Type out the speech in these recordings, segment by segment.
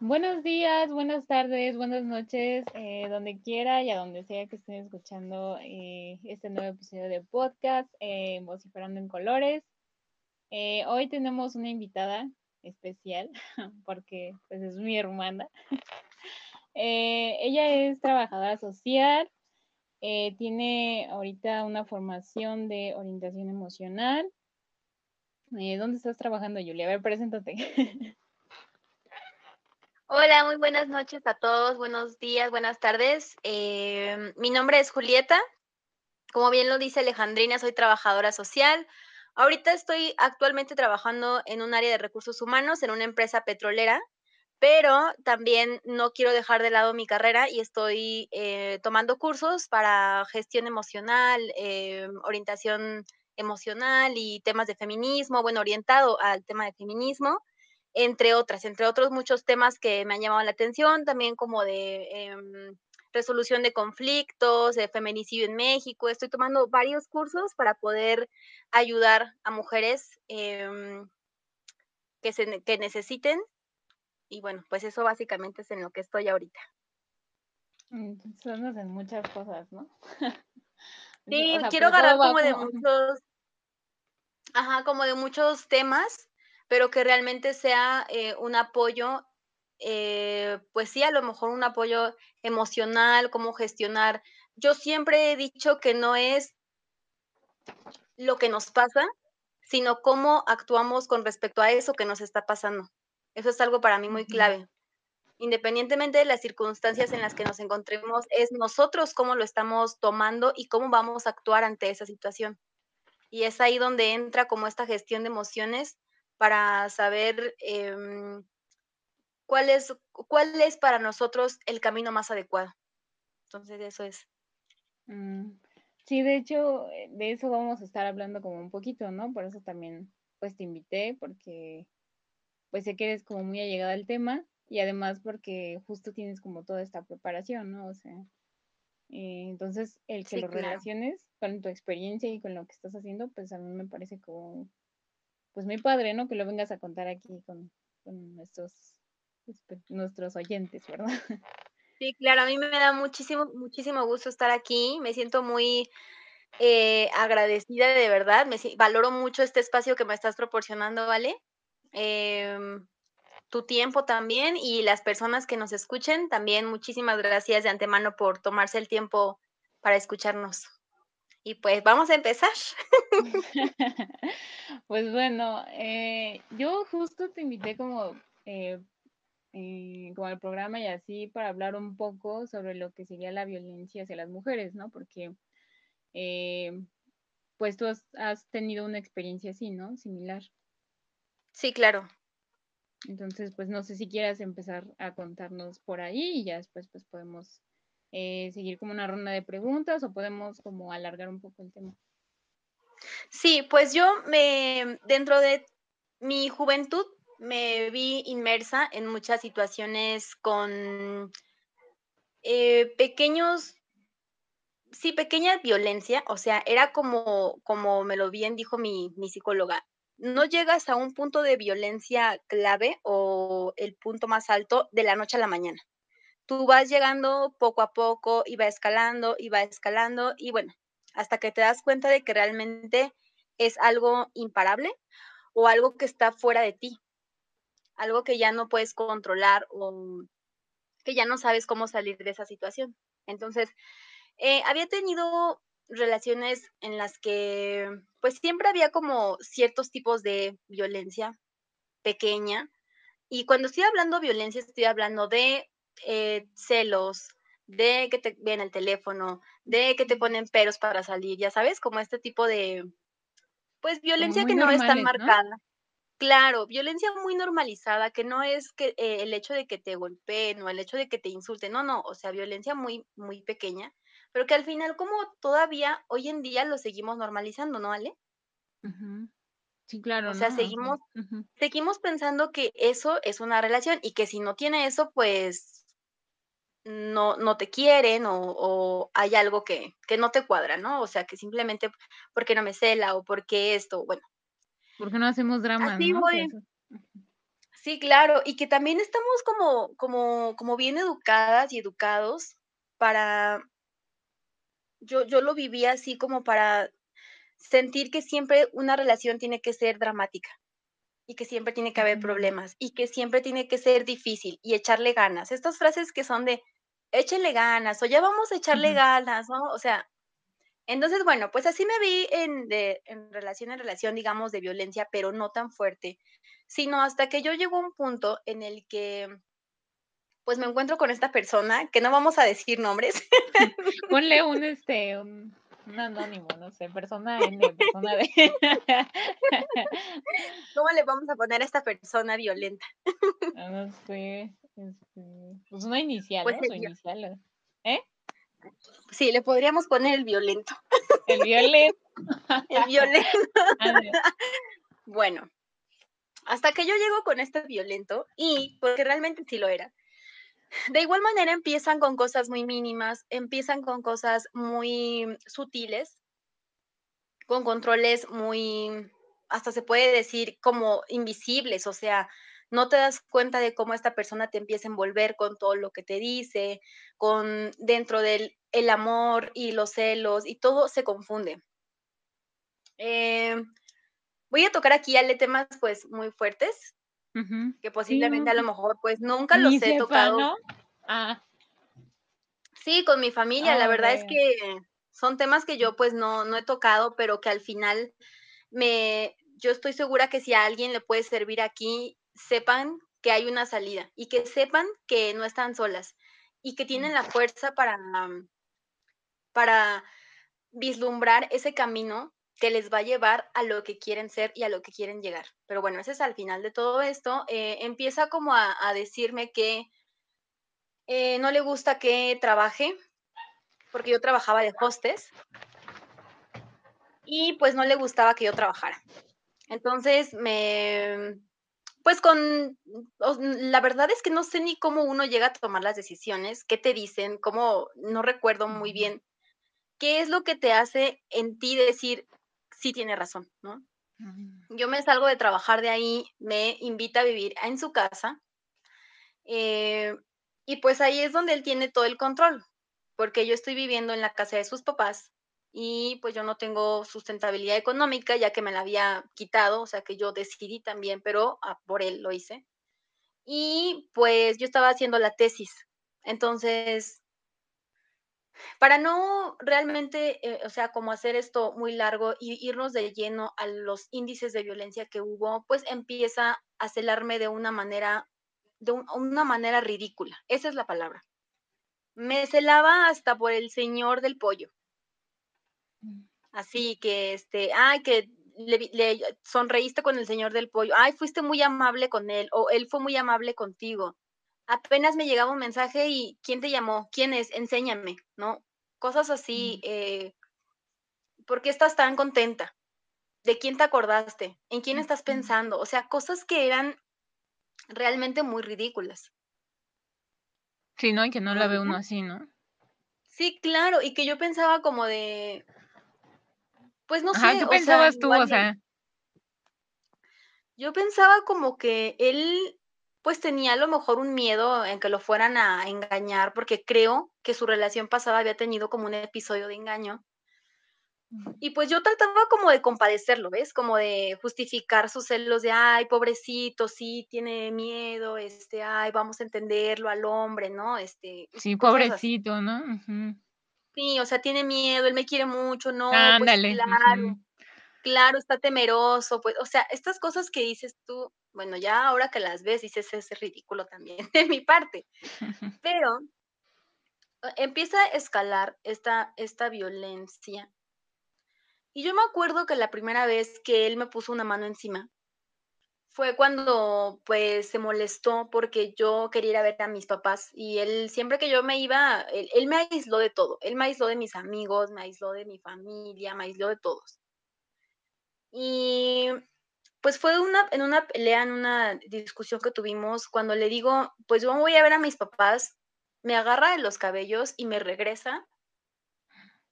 Buenos días, buenas tardes, buenas noches, eh, donde quiera y a donde sea que estén escuchando eh, este nuevo episodio de podcast, eh, Vociferando en Colores. Eh, hoy tenemos una invitada especial porque pues, es mi hermana. Ella es trabajadora social, eh, tiene ahorita una formación de orientación emocional. Eh, ¿Dónde estás trabajando, Julia? A ver, preséntate. Hola, muy buenas noches a todos, buenos días, buenas tardes. Eh, mi nombre es Julieta. Como bien lo dice Alejandrina, soy trabajadora social. Ahorita estoy actualmente trabajando en un área de recursos humanos en una empresa petrolera, pero también no quiero dejar de lado mi carrera y estoy eh, tomando cursos para gestión emocional, eh, orientación emocional y temas de feminismo, bueno, orientado al tema de feminismo entre otras, entre otros muchos temas que me han llamado la atención, también como de em, resolución de conflictos, de feminicidio en México. Estoy tomando varios cursos para poder ayudar a mujeres em, que, se, que necesiten. Y bueno, pues eso básicamente es en lo que estoy ahorita. Son en muchas cosas, ¿no? Sí, O sea, quiero agarrar como de como- muchos, ajá, como de muchos temas, pero que realmente sea eh, un apoyo, eh, pues sí, a lo mejor un apoyo emocional, cómo gestionar. Yo siempre he dicho que no es lo que nos pasa, sino cómo actuamos con respecto a eso que nos está pasando. Eso es algo para mí muy clave. Independientemente de las circunstancias en las que nos encontremos, es nosotros cómo lo estamos tomando y cómo vamos a actuar ante esa situación. Y es ahí donde entra como esta gestión de emociones para saber em, cuál, es, cuál es para nosotros el camino más adecuado. Entonces, eso es. Mm, Sí, de hecho, eh, de eso vamos a estar hablando como un poquito, ¿no? Por eso también, pues te invité, porque pues sé que eres como muy allegada al tema y además porque justo tienes como toda esta preparación, ¿no? O sea, eh, entonces el que Sí, lo claro. relaciones con tu experiencia y con lo que estás haciendo, pues a mí me parece como, pues muy padre, ¿no? Que lo vengas a contar aquí con, con nuestros, espe- nuestros oyentes, ¿verdad? Sí, claro, a mí me da muchísimo, muchísimo gusto estar aquí. Me siento muy eh, agradecida de verdad. Me valoro mucho este espacio que me estás proporcionando, ¿vale? Em, tu tiempo también y las personas que nos escuchen, también muchísimas gracias de antemano por tomarse el tiempo para escucharnos. Y pues vamos a empezar. Pues bueno, eh, yo justo te invité como, eh, eh, como al programa y así para hablar un poco sobre lo que sería la violencia hacia las mujeres, ¿no? Porque eh, pues tú has, has tenido una experiencia así, ¿no? Similar. Sí, claro. Entonces, pues no sé si quieras empezar a contarnos por ahí y ya después pues podemos eh, seguir como una ronda de preguntas o podemos como alargar un poco el tema. Sí, pues yo me, dentro de mi juventud, me vi inmersa en muchas situaciones con eh, pequeños, sí, pequeña violencia, o sea, era como, como me lo bien dijo mi, mi psicóloga, no llegas a un punto de violencia clave o el punto más alto de la noche a la mañana. Tú vas llegando poco a poco y va escalando y va escalando y bueno, hasta que te das cuenta de que realmente es algo imparable o algo que está fuera de ti, algo que ya no puedes controlar o que ya no sabes cómo salir de esa situación. Entonces, eh, había tenido relaciones en las que pues siempre había como ciertos tipos de violencia pequeña. Y cuando estoy hablando violencia, estoy hablando de eh, celos, de que te ven el teléfono, de que te ponen peros para salir, ya sabes, como este tipo de, pues violencia que no es tan normales, ¿no? marcada. Claro, violencia muy normalizada, que no es que eh, el hecho de que te golpeen o el hecho de que te insulten, no, no, o sea, violencia muy, muy pequeña, pero que al final como todavía hoy en día lo seguimos normalizando, ¿no, Ale? Sí, claro, O sea, seguimos, seguimos pensando que eso es una relación y que si no tiene eso, pues no, no te quieren o, o hay algo que, que no te cuadra, ¿no? O sea, que simplemente porque no me cela o porque esto, bueno. ¿Por qué no hacemos drama, Así no? voy. Sí, claro, y que también estamos como, como, como bien educadas y educados para, yo, yo lo viví así como para sentir que siempre una relación tiene que ser dramática y que siempre tiene que haber problemas y que siempre tiene que ser difícil y echarle ganas. Estas frases que son de échenle ganas o ya vamos a echarle ganas, ¿no? O sea, entonces, bueno, pues así me vi en, de, en relación en relación, digamos, de violencia, pero no tan fuerte, sino hasta que yo llego a un punto en el que pues me encuentro con esta persona, que no vamos a decir nombres. Ponle un, este, un, un anónimo, no sé, persona N, persona D. ¿Cómo le vamos a poner a esta persona violenta? Ah, no sé, este, pues una inicial, Pues ¿no? Su inicial. ¿Eh? Sí, le podríamos poner el violento. El violento. El violento. Ándale. Bueno, hasta que yo llego con este violento y porque realmente sí lo era. De igual manera empiezan con cosas muy mínimas, empiezan con cosas muy sutiles, con controles muy, hasta se puede decir como invisibles, o sea, no te das cuenta de cómo esta persona te empieza a envolver con todo lo que te dice, con dentro del el amor y los celos y todo se confunde. Eh, voy a tocar aquí ya temas pues muy fuertes, Que Sí, posiblemente a lo no, mejor pues nunca ni los he sepa, tocado. ¿no? Ah, Sí, con mi familia, la ah, verdad es que son temas que yo pues no, no he tocado, pero que al final me, yo estoy segura que si a alguien le puede servir aquí, sepan que hay una salida y que sepan que no están solas y que tienen la fuerza para, para vislumbrar ese camino que les va a llevar a lo que quieren ser y a lo que quieren llegar. Pero bueno, ese es al final de todo esto. eh, empieza como a, a decirme que eh, no le gusta que trabaje, porque yo trabajaba de hostes y pues no le gustaba que yo trabajara. Entonces me, pues con, la verdad es que no sé ni cómo uno llega a tomar las decisiones, qué te dicen, cómo, no recuerdo muy bien, qué es lo que te hace en ti decir, sí tiene razón, ¿no? Yo me salgo de trabajar de ahí, me invita a vivir en su casa eh, y pues ahí es donde él tiene todo el control, porque yo estoy viviendo en la casa de sus papás y pues yo no tengo sustentabilidad económica ya que me la había quitado, o sea que yo decidí también, pero ah, por él lo hice. Y pues yo estaba haciendo la tesis. Entonces, para no realmente, eh, o sea, como hacer esto muy largo y irnos de lleno a los índices de violencia que hubo, pues empieza a celarme de una manera, de un- una manera ridícula. Esa es la palabra. Me celaba hasta por el señor del pollo. Así que, este, ay, que le sonreíste con el señor del pollo. Ay, fuiste muy amable con él o él fue muy amable contigo. Apenas me llegaba un mensaje y ¿quién te llamó? ¿Quién es? Enséñame, ¿no? Cosas así. eh, ¿Por qué estás tan contenta? ¿De quién te acordaste? ¿En quién estás pensando? O sea, cosas que eran realmente muy ridículas. Sí, ¿no? Y que no la ve uno así, ¿no? Sí, claro, y que yo pensaba como de, pues no Ajá, sé, ¿qué o sea, pensabas tú? O sea, Yo pensaba como que él, pues tenía a lo mejor un miedo en que lo fueran a engañar, porque creo que su relación pasada había tenido como un episodio de engaño. Y pues yo trataba como de compadecerlo, ¿ves? Como de justificar sus celos de, ay, pobrecito, sí, tiene miedo, este, ay, vamos a entenderlo al hombre, ¿no? Este, sí, así. pobrecito, ¿no? Sí, o sea, tiene miedo, él me quiere mucho, no, pues Ándale. claro. ujú. Claro, está temeroso, pues, o sea, estas cosas que dices tú, bueno, ya ahora que las ves, dices, es ridículo también de mi parte, pero eh, empieza a escalar esta, esta violencia. Y yo me acuerdo que la primera vez que él me puso una mano encima fue cuando, pues, se molestó porque yo quería ir a ver a mis papás y él, siempre que yo me iba, él, él me aisló de todo, él me aisló de mis amigos, me aisló de mi familia, me aisló de todos. Y Pues fue una en una pelea, en una discusión que tuvimos, cuando le digo: "Pues yo voy a ver a mis papás", me agarra de los cabellos y me regresa.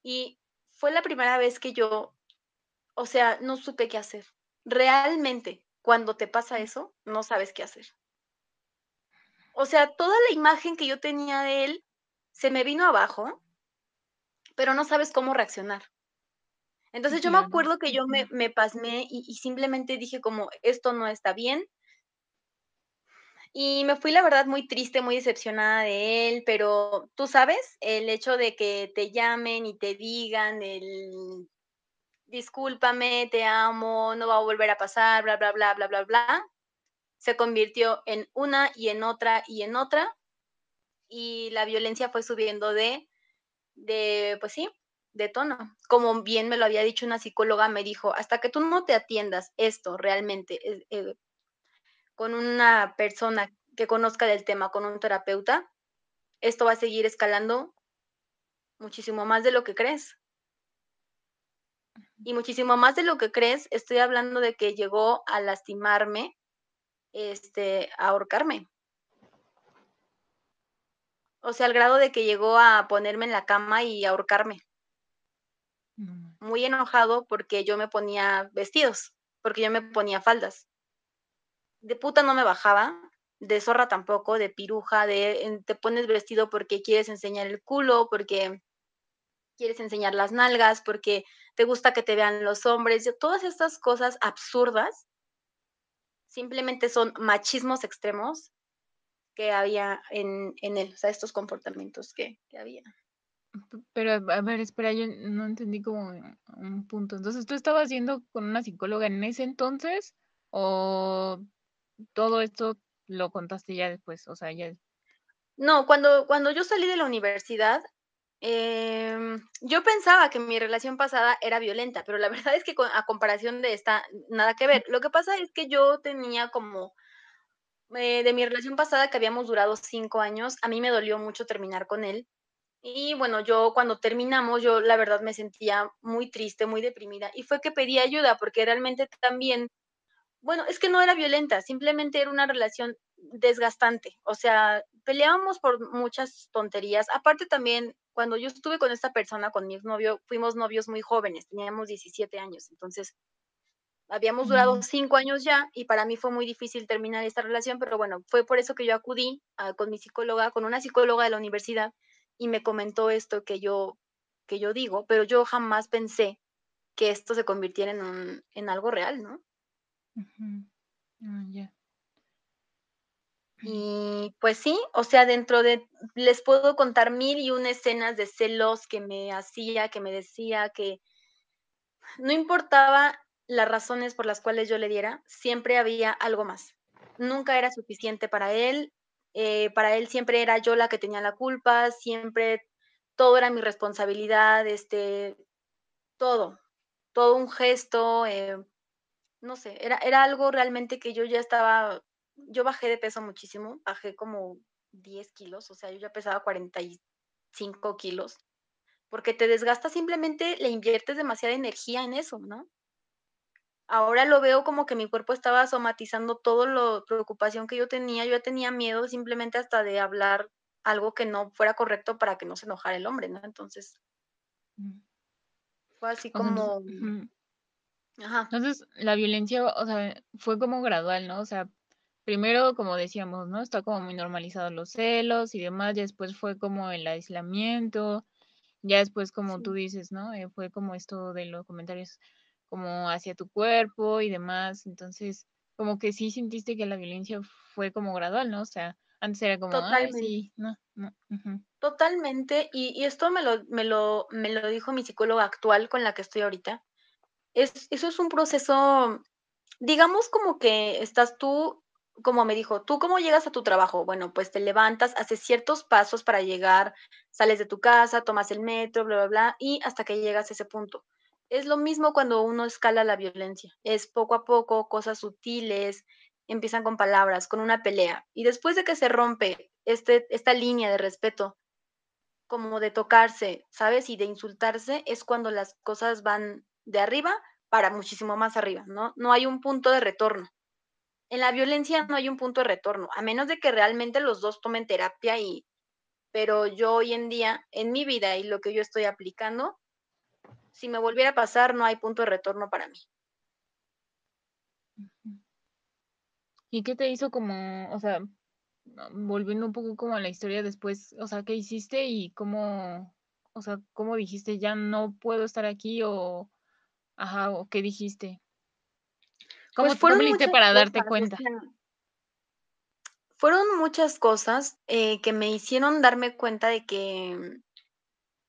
Y fue la primera vez que yo, o sea, no supe qué hacer. Realmente, cuando te pasa eso, no sabes qué hacer. O sea, toda la imagen que yo tenía de él se me vino abajo, pero no sabes cómo reaccionar. Entonces yo me acuerdo que yo me, me pasmé y, y simplemente dije como, esto no está bien. Y me fui, la verdad, muy triste, muy decepcionada de él, pero tú sabes, el hecho de que te llamen y te digan el discúlpame, te amo, no va a volver a pasar, bla, bla, bla, bla, bla, bla, se convirtió en una y en otra y en otra, y la violencia fue subiendo de, de, pues sí, de tono. Como bien me lo había dicho una psicóloga, me dijo, hasta que tú no te atiendas esto realmente eh, eh, con una persona que conozca del tema, con un terapeuta, esto va a seguir escalando muchísimo más de lo que crees. Y muchísimo más de lo que crees, estoy hablando de que llegó a lastimarme, este, a ahorcarme. O sea, al grado de que llegó a ponerme en la cama y ahorcarme. Muy enojado porque yo me ponía vestidos, porque yo me ponía faldas. De puta no me bajaba, de zorra tampoco, de piruja, de te pones vestido porque quieres enseñar el culo, porque quieres enseñar las nalgas, porque te gusta que te vean los hombres. Todas estas cosas absurdas simplemente son machismos extremos que había en, en él, o sea, estos comportamientos que, que había. Pero a ver, espera, yo no entendí como un punto. Entonces, ¿tú estabas yendo con una psicóloga en ese entonces o todo esto lo contaste ya después? O sea, ya. No, cuando, cuando yo salí de la universidad, em, yo pensaba que mi relación pasada era violenta, pero la verdad es que a comparación de esta, nada que ver. Lo que pasa es que yo tenía como, eh, de mi relación pasada, que habíamos durado cinco años, a mí me dolió mucho terminar con él. Y bueno, yo cuando terminamos, yo la verdad me sentía muy triste, muy deprimida, y fue que pedí ayuda porque realmente también bueno, es que no era violenta, simplemente era una relación desgastante. O sea, peleábamos por muchas tonterías. Aparte también, cuando yo estuve con esta persona, con mi exnovio, fuimos novios muy jóvenes, teníamos 17 años. Entonces, habíamos durado cinco años ya y para mí fue muy difícil terminar esta relación, pero bueno, fue por eso que yo acudí a, con mi psicóloga, con una psicóloga de la universidad y me comentó esto que yo, que yo digo, pero yo jamás pensé que esto se convirtiera en, un, en algo real, ¿no? Ah. Y pues sí, o sea, dentro de, les puedo contar mil y una escenas de celos que me hacía, que me decía que no importaba las razones por las cuales yo le diera, siempre había algo más. Nunca era suficiente para él, eh, para él siempre era yo la que tenía la culpa, siempre todo era mi responsabilidad, este, todo, todo un gesto, eh, no sé, era, era algo realmente que yo ya estaba, yo bajé de peso muchísimo, bajé como 10 kilos, o sea, yo ya pesaba 45 kilos, porque te desgasta simplemente, le inviertes demasiada energía en eso, ¿no? Ahora lo veo como que mi cuerpo estaba somatizando todo lo preocupación que yo tenía, yo ya tenía miedo simplemente hasta de hablar algo que no fuera correcto para que no se enojara el hombre, ¿no? Entonces, Mm. fue así como, ajá, Entonces, la violencia, o sea, fue como gradual, ¿no? O sea, primero, como decíamos, ¿no? Está como muy normalizados los celos y demás, ya después fue como el aislamiento, ya después, como tú dices, ¿no? Eh, fue como esto de los comentarios como hacia tu cuerpo y demás, entonces, como que sí sentiste que la violencia fue como gradual, ¿no? O sea, antes era como, totalmente. sí, no, no, Totalmente, y y esto me lo me lo me lo dijo mi psicóloga actual con la que estoy ahorita. Es eso es un proceso, digamos, como que estás tú, como me dijo: "¿Tú cómo llegas a tu trabajo?". Bueno, pues te levantas, haces ciertos pasos para llegar, sales de tu casa, tomas el metro, bla, bla, bla, y hasta que llegas a ese punto. Es lo mismo cuando uno escala la violencia, es poco a poco, cosas sutiles, empiezan con palabras, con una pelea, y después de que se rompe este esta línea de respeto como de tocarse, ¿sabes? Y de insultarse es cuando las cosas van de arriba para muchísimo más arriba, ¿no? No hay un punto de retorno. En la violencia no hay un punto de retorno, a menos de que realmente los dos tomen terapia y pero yo hoy en día, en mi vida y lo que yo estoy aplicando, si me volviera a pasar, no hay punto de retorno para mí. ¿Y qué te hizo como, o sea, volviendo un poco como a la historia después, o sea, qué hiciste y cómo, o sea, cómo dijiste ya no puedo estar aquí o, ajá, o qué dijiste? ¿Cómo, Pues fueron hiciste para darte cosas, cuenta? fueron muchas cosas eh, que me hicieron darme cuenta de que,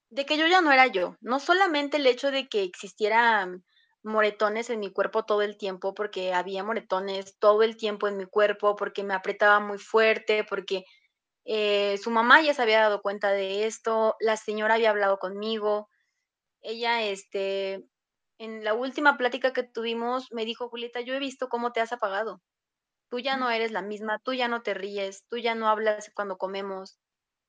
de que yo ya no era yo. No solamente el hecho de que existieran moretones en mi cuerpo todo el tiempo, porque había moretones todo el tiempo en mi cuerpo, porque me apretaba muy fuerte, porque eh, su mamá ya se había dado cuenta de esto, la señora había hablado conmigo, ella, este, en la última plática que tuvimos, me dijo, Julieta, yo he visto cómo te has apagado. Tú ya no eres la misma, tú ya no te ríes, tú ya no hablas cuando comemos,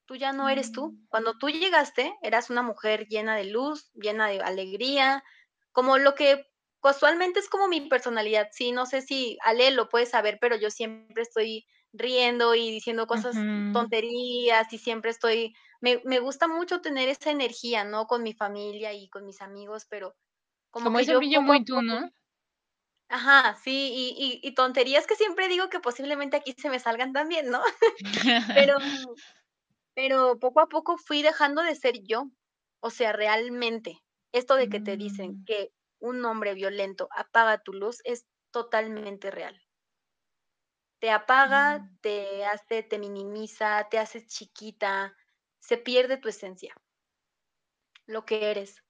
tú ya no eres tú. Mm, Cuando tú llegaste, eras una mujer llena de luz, llena de alegría, como lo que casualmente es como mi personalidad. Sí, no sé si Ale lo puede saber, pero yo siempre estoy riendo y diciendo cosas tonterías y siempre estoy, me, me gusta mucho tener esa energía, ¿no? Con mi familia y con mis amigos, pero como Como que ese yo brillo a muy tú, ¿no? Ajá, sí, y y y tonterías que siempre digo que posiblemente aquí se me salgan también, ¿no? Pero pero poco a poco fui dejando de ser yo. O sea, realmente, esto de que te dicen Mm, que un hombre violento apaga tu luz es totalmente real. Te apaga, mm, te hace te minimiza, te hace chiquita, se pierde tu esencia, lo que eres.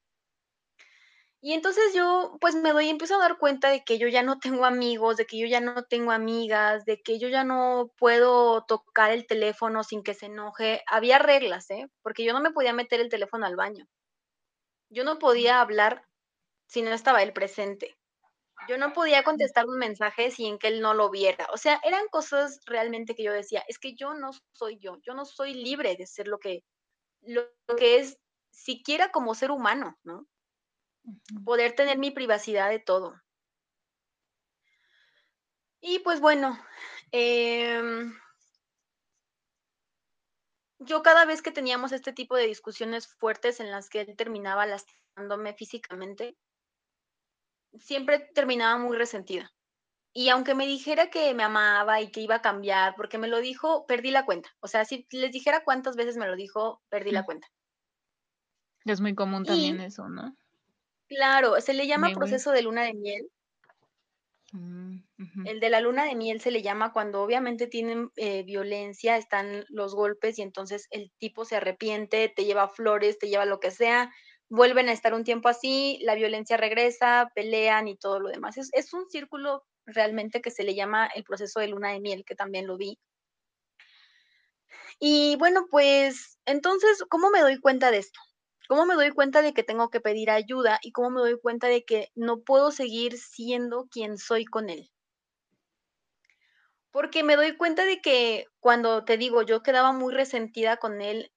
Y entonces yo, pues, me doy empiezo a dar cuenta de que yo ya no tengo amigos, de que yo ya no tengo amigas, de que yo ya no puedo tocar el teléfono sin que se enoje. Había reglas, ¿eh? Porque yo no me podía meter el teléfono al baño. Yo no podía hablar si no estaba él presente. Yo no podía contestar un mensaje sin que él no lo viera. O sea, eran cosas realmente que yo decía, es que yo no soy yo, yo no soy libre de ser lo que lo que es siquiera como ser humano, ¿no? Poder tener mi privacidad de todo. Y pues bueno, em, yo cada vez que teníamos este tipo de discusiones fuertes en las que él terminaba lastimándome físicamente, siempre terminaba muy resentida. Y aunque me dijera que me amaba y que iba a cambiar, porque me lo dijo, perdí la cuenta. O sea, si les dijera cuántas veces me lo dijo, perdí la cuenta. Es muy común también Y eso, ¿no? Claro, se le llama Me voy. proceso de luna de miel. Mm. El de la luna de miel se le llama cuando obviamente tienen eh, violencia, están los golpes y entonces el tipo se arrepiente, te lleva flores, te lleva lo que sea, vuelven a estar un tiempo así, la violencia regresa, pelean y todo lo demás. Es, es un círculo realmente que se le llama el proceso de luna de miel, que también lo vi. Y bueno, pues entonces, ¿cómo me doy cuenta de esto? ¿Cómo me doy cuenta de que tengo que pedir ayuda y cómo me doy cuenta de que no puedo seguir siendo quien soy con él? Porque me doy cuenta de que cuando, te digo, yo quedaba muy resentida con él,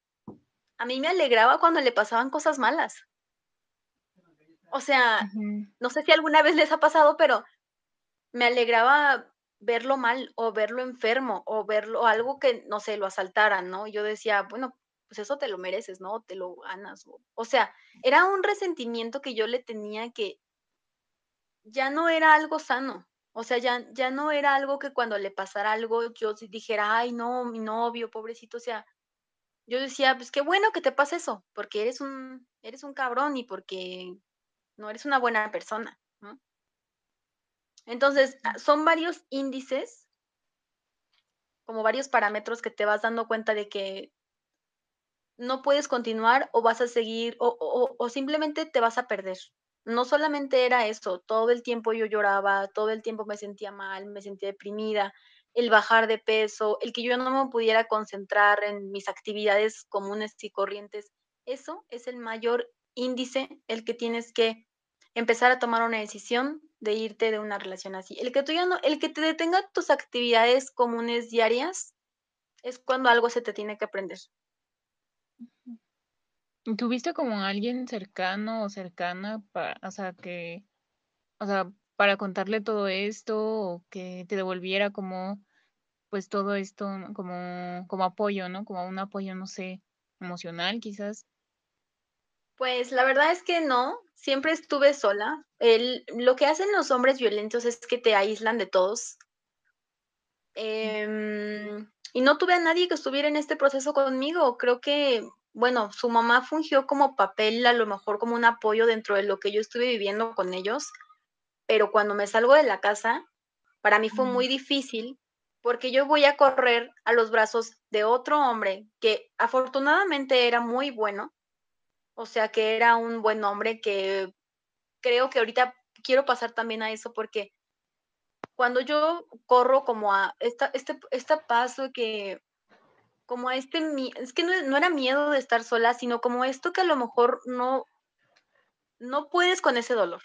a mí me alegraba cuando le pasaban cosas malas. O sea, no sé si alguna vez les ha pasado, pero me alegraba verlo mal o verlo enfermo o verlo algo que, no sé, lo asaltaran, ¿no? Yo decía, bueno, pues eso te lo mereces, ¿no? Te lo ganas. O, o sea, era un resentimiento que yo le tenía que ya no era algo sano. O sea, ya, ya no era algo que cuando le pasara algo yo dijera, ay, no, mi novio, pobrecito. O sea, yo decía, pues qué bueno que te pase eso, porque eres un, eres un cabrón y porque no eres una buena persona, ¿no? Entonces, son varios índices, como varios parámetros que te vas dando cuenta de que no puedes continuar o vas a seguir o, simplemente te vas a perder. No solamente era eso, todo el tiempo yo lloraba, todo el tiempo me sentía mal, me sentía deprimida, el bajar de peso, el que yo no me pudiera concentrar en mis actividades comunes y corrientes. Eso es el mayor índice, el que tienes que empezar a tomar una decisión de irte de una relación así. El que tú ya no, el que te detenga tus actividades comunes diarias es cuando algo se te tiene que aprender. ¿Y ¿Tuviste como alguien cercano o cercana para, o sea, que, o sea, para contarle todo esto o que te devolviera como, pues todo esto como, como apoyo, ¿no? Como un apoyo, no sé, emocional, quizás. Pues la verdad es que no, siempre estuve sola. El, lo que hacen los hombres violentos es que te aíslan de todos. Y no tuve a nadie que estuviera en este proceso conmigo. Creo que, bueno, su mamá fungió como papel, a lo mejor como un apoyo dentro de lo que yo estuve viviendo con ellos. Pero cuando me salgo de la casa, para mí fue muy difícil porque yo voy a correr a los brazos de otro hombre que afortunadamente era muy bueno, o sea, que era un buen hombre que creo que ahorita quiero pasar también a eso porque cuando yo corro como a esta, este, este paso que, como a este, es que no, no, era miedo de estar sola, sino como esto que a lo mejor no, no puedes con ese dolor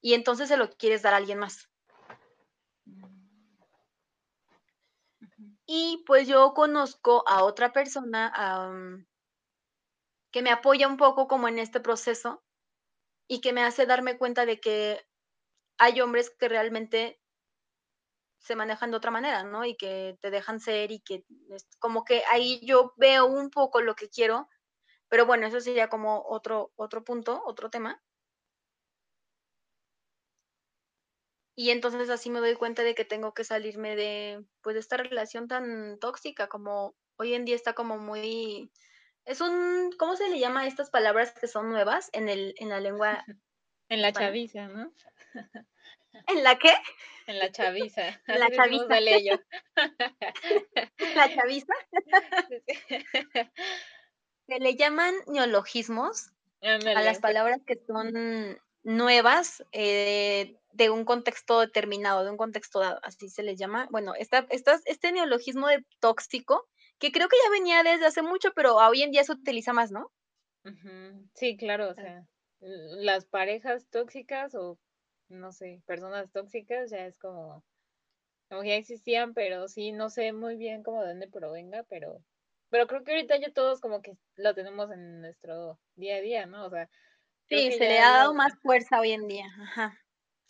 y entonces se lo quieres dar a alguien más. Y pues yo conozco a otra persona um, que me apoya un poco como en este proceso y que me hace darme cuenta de que hay hombres que realmente se manejan de otra manera, ¿no? Y que te dejan ser y que es como que ahí yo veo un poco lo que quiero, pero bueno, eso sería como otro, otro punto, otro tema. Y entonces así me doy cuenta de que tengo que salirme de, pues, de esta relación tan tóxica, como hoy en día está como muy, es un, ¿cómo se le llama a estas palabras que son nuevas en, el, en la lengua? en la chaviza, ¿no? ¿En la qué? En la chaviza. En la chaviza. la chaviza. se le llaman neologismos a las palabras que son nuevas eh, de un contexto determinado, de un contexto dado, así se les llama. Bueno, esta, este neologismo de tóxico, que creo que ya venía desde hace mucho, pero hoy en día se utiliza más, ¿no? Sí, claro, o ah. sea, las parejas tóxicas o, no sé, personas tóxicas ya es como, como ya existían, pero sí, no sé muy bien cómo de dónde provenga, pero, pero creo que ahorita ya todos como que lo tenemos en nuestro día a día, ¿no? O sea, Sí, se le ha dado más fuerza hoy en día. Ajá.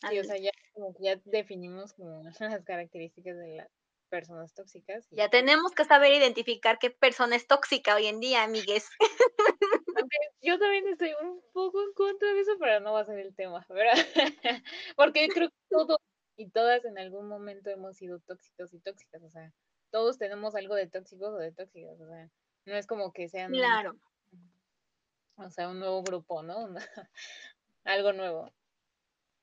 Sí, o sea, ya, como que ya definimos como las características de las personas tóxicas. Ya tenemos que saber identificar qué persona es tóxica hoy en día, amigues. Yo también estoy un poco en contra de eso, pero no va a ser el tema, ¿verdad? Porque creo que todos y todas en algún momento hemos sido tóxicos y tóxicas, o sea, todos tenemos algo de tóxicos o de tóxicas, o sea, no es como que sean claro. O sea, un nuevo grupo, ¿no? Algo nuevo.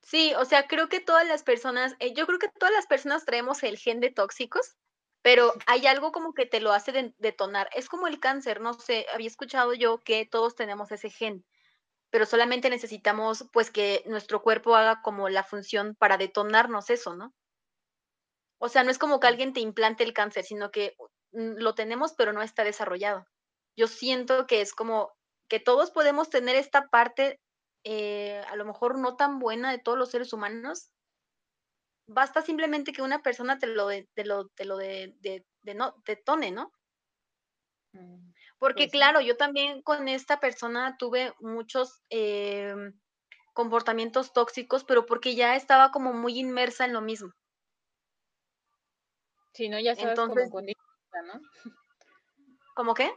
Sí, o sea, creo que todas las personas, eh, yo creo que todas las personas traemos el gen de tóxicos, pero hay algo como que te lo hace detonar. Es como el cáncer, no sé, había escuchado yo que todos tenemos ese gen, pero solamente necesitamos pues que nuestro cuerpo haga como la función para detonarnos eso, ¿no? O sea, no es como que alguien te implante el cáncer, sino que mm, lo tenemos, pero no está desarrollado. Yo siento que es como que todos podemos tener esta parte, eh, a lo mejor no tan buena de todos los seres humanos. Basta simplemente que una persona te lo, de, te lo, te lo de, de, no, detone, ¿no? Mm, Porque pues claro, yo también con esta persona tuve muchos em, comportamientos tóxicos, pero porque ya estaba como muy inmersa en lo mismo. Sí, ¿no? Ya sabes Entonces, como ¿no? ¿Cómo qué?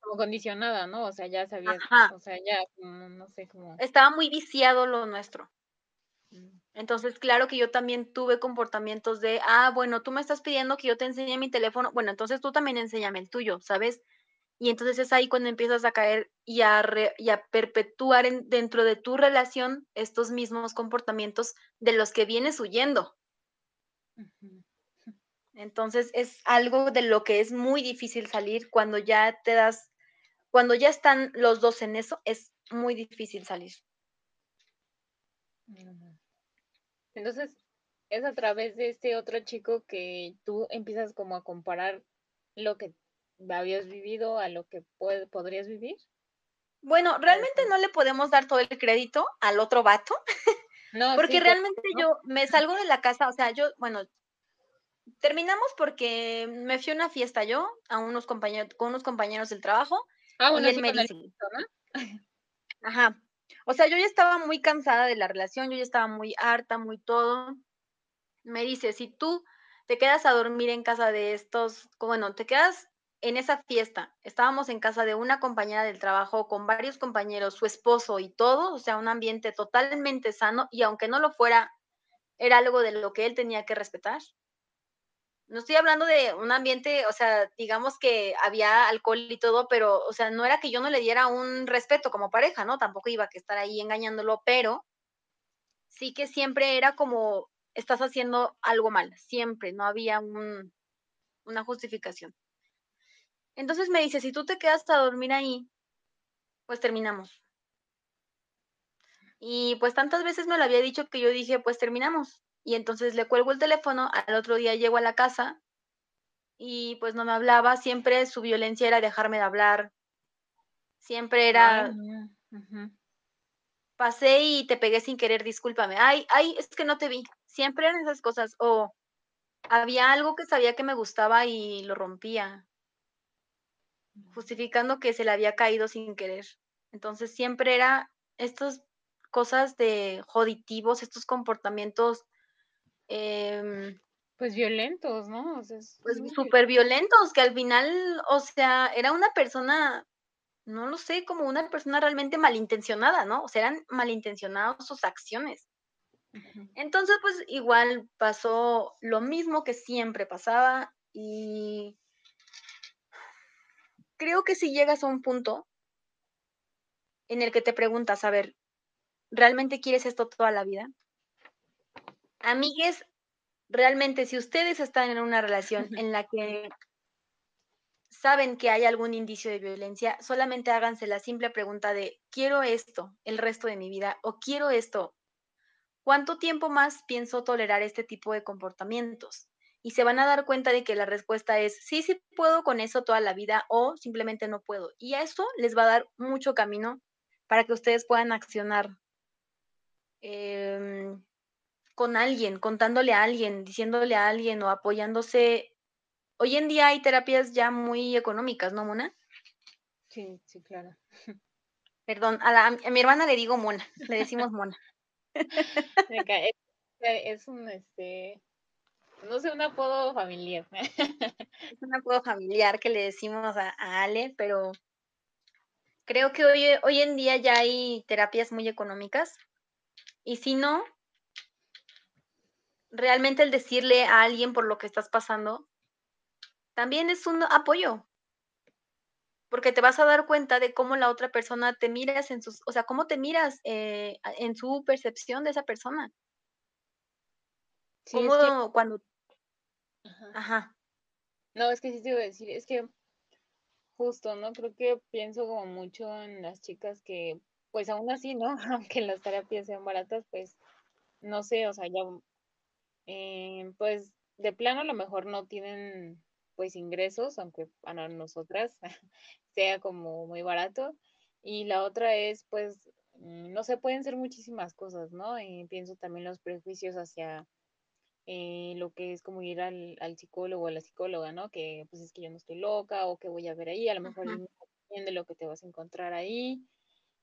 como condicionada, ¿no? O sea, ya sabía, o sea, ya, no sé cómo. Estaba muy viciado lo nuestro. Mm. Entonces, claro que yo también tuve comportamientos de, ah, bueno, tú me estás pidiendo que yo te enseñe mi teléfono, bueno, entonces tú también enséñame el tuyo, ¿sabes? Y entonces es ahí cuando empiezas a caer y a, y a perpetuar dentro de tu relación estos mismos comportamientos de los que vienes huyendo. Entonces es algo de lo que es muy difícil salir cuando ya te das cuando ya están los dos en eso, es muy difícil salir. Entonces, es a través de este otro chico que tú empiezas como a comparar lo que habías vivido a lo que podrías vivir. Bueno, realmente no le podemos dar todo el crédito al otro vato, no, porque realmente yo me salgo de la casa, o sea, yo, bueno, terminamos porque me fui a una fiesta yo, a unos compañeros, con unos compañeros del trabajo, Ah, bueno, y él me dice, ajá, o sea, yo ya estaba muy cansada de la relación, yo ya estaba muy harta, muy todo. Me dice, si tú te quedas a dormir en casa de estos, bueno, te quedas en esa fiesta estábamos en casa de una compañera del trabajo con varios compañeros, su esposo y todo, o sea, un ambiente totalmente sano y aunque no lo fuera, era algo de lo que él tenía que respetar. No estoy hablando de un ambiente, o sea, digamos que había alcohol y todo, pero, o sea, no era que yo no le diera un respeto como pareja, ¿no? Tampoco iba a estar ahí engañándolo, pero sí que siempre era como, estás haciendo algo mal, siempre, no había un, una justificación. Entonces me dice, si tú te quedas a dormir ahí, pues terminamos. Y pues tantas veces me lo había dicho que yo dije, pues terminamos. Y entonces le cuelgo el teléfono, al otro día llego a la casa y pues no me hablaba, siempre su violencia era dejarme de hablar, siempre era, pasé y te pegué sin querer, discúlpame, ay, ay, es que no te vi, siempre eran esas cosas, o había algo que sabía que me gustaba y lo rompía, justificando que se le había caído sin querer. Entonces siempre era estas cosas de joditivos, estos comportamientos Em, pues violentos, ¿no? pues súper violentos, que al final, o sea, era una persona, no lo sé, como una persona realmente malintencionada, ¿no? O sea, eran malintencionados sus acciones. Entonces, pues igual pasó lo mismo que siempre pasaba y creo que si llegas a un punto en el que te preguntas, a ver, ¿realmente quieres esto toda la vida? Amigues, realmente si ustedes están en una relación en la que saben que hay algún indicio de violencia, solamente háganse la simple pregunta de, quiero esto el resto de mi vida o quiero esto. ¿Cuánto tiempo más pienso tolerar este tipo de comportamientos? Y se van a dar cuenta de que la respuesta es, sí, sí puedo con eso toda la vida o simplemente no puedo. Y a eso les va a dar mucho camino para que ustedes puedan accionar. Eh, con alguien, contándole a alguien, diciéndole a alguien o apoyándose. Hoy en día hay terapias ya muy económicas, ¿no, Mona? Sí, sí, claro. Perdón, a, mi hermana le digo Mona, le decimos Mona. es, un, este, no sé, un apodo familiar. Es un apodo familiar que le decimos a, a Ale, pero creo que hoy, hoy en día ya hay terapias muy económicas. Y si no, realmente el decirle a alguien por lo que estás pasando también es un apoyo. Porque te vas a dar cuenta de cómo la otra persona te miras en sus, o sea, cómo te miras eh, en su percepción de esa persona. Sí, cuando. Ajá. No, es que sí te iba a decir, es que justo, ¿no? Creo que pienso como mucho en las chicas que, pues aún así, ¿no? Aunque las terapias sean baratas, pues, no sé, o sea, ya eh, pues de plano a lo mejor no tienen pues ingresos, aunque para nosotras sea como muy barato. Y la otra es pues, mm, no sé, pueden ser muchísimas cosas, ¿no? Y pienso también los prejuicios hacia eh, lo que es como ir al, psicólogo o a la psicóloga, ¿no? Que pues es que yo no estoy loca o que voy a ver ahí, a lo mejor de lo que te vas a encontrar ahí,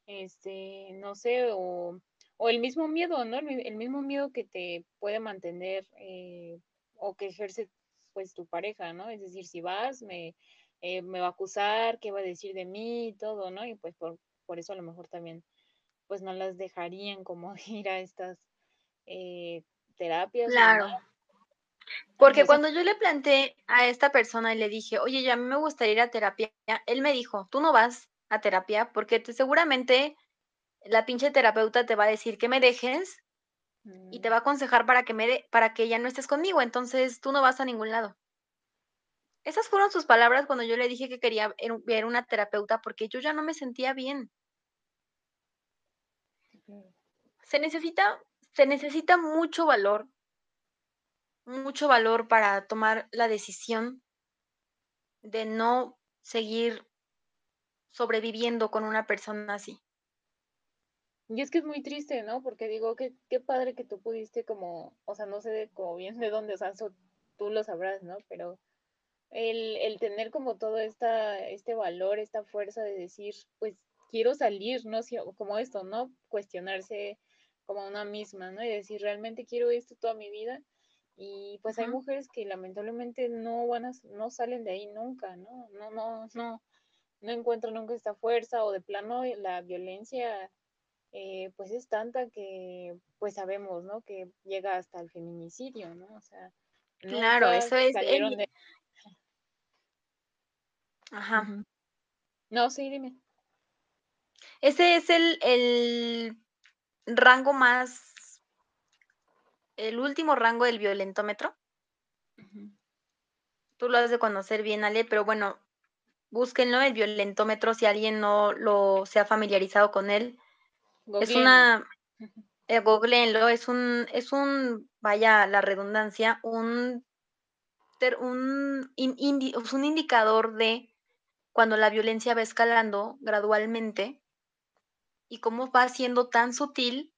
este, no sé, o o el mismo miedo, ¿no? El, mismo miedo que te puede mantener eh, o que ejerce pues tu pareja, ¿no? Es decir, si vas, me, eh, me va a acusar, qué va a decir de mí y todo, ¿no? Y pues por, por eso a lo mejor también pues no las dejarían como ir a estas eh, terapias. Claro. Porque cuando yo le planteé a esta persona y le dije, oye, ya a mí me gustaría ir a terapia, él me dijo, tú no vas a terapia porque te, seguramente la pinche terapeuta te va a decir que me dejes y te mm. va a aconsejar para que me de, para que ya no estés conmigo, entonces tú no vas a ningún lado. Esas fueron sus palabras cuando yo le dije que quería ver una terapeuta porque yo ya no me sentía bien. Se necesita, se necesita mucho valor, mucho valor para tomar la decisión de no seguir sobreviviendo con una persona así. Y es que es muy triste, ¿no? Porque digo, que qué padre que tú pudiste como, o sea, no sé de, como bien de dónde, o sea, tú lo sabrás, ¿no? Pero el, el tener como todo esta, este valor, esta fuerza de decir, pues quiero salir, ¿no? Como esto, ¿no? Cuestionarse como una misma, ¿no? Y decir, realmente quiero esto toda mi vida. Y pues hay mujeres que lamentablemente no van a, no salen de ahí nunca, ¿no? No, no, no, no encuentran nunca esta fuerza o de plano la violencia eh, pues es tanta que pues sabemos, ¿no? Que llega hasta el feminicidio, ¿no? O sea, Claro, eso es salieron el de... ajá. No, sí, dime. Ese es el el rango más el último rango del violentómetro. Tú lo has de conocer bien, Ale, pero bueno, búsquenlo, el violentómetro, si alguien no lo se ha familiarizado con él. Es una eh, googleenlo, es un es un, vaya la redundancia, un ter un indi es un indicador de cuando la violencia va escalando gradualmente y cómo va siendo tan sutil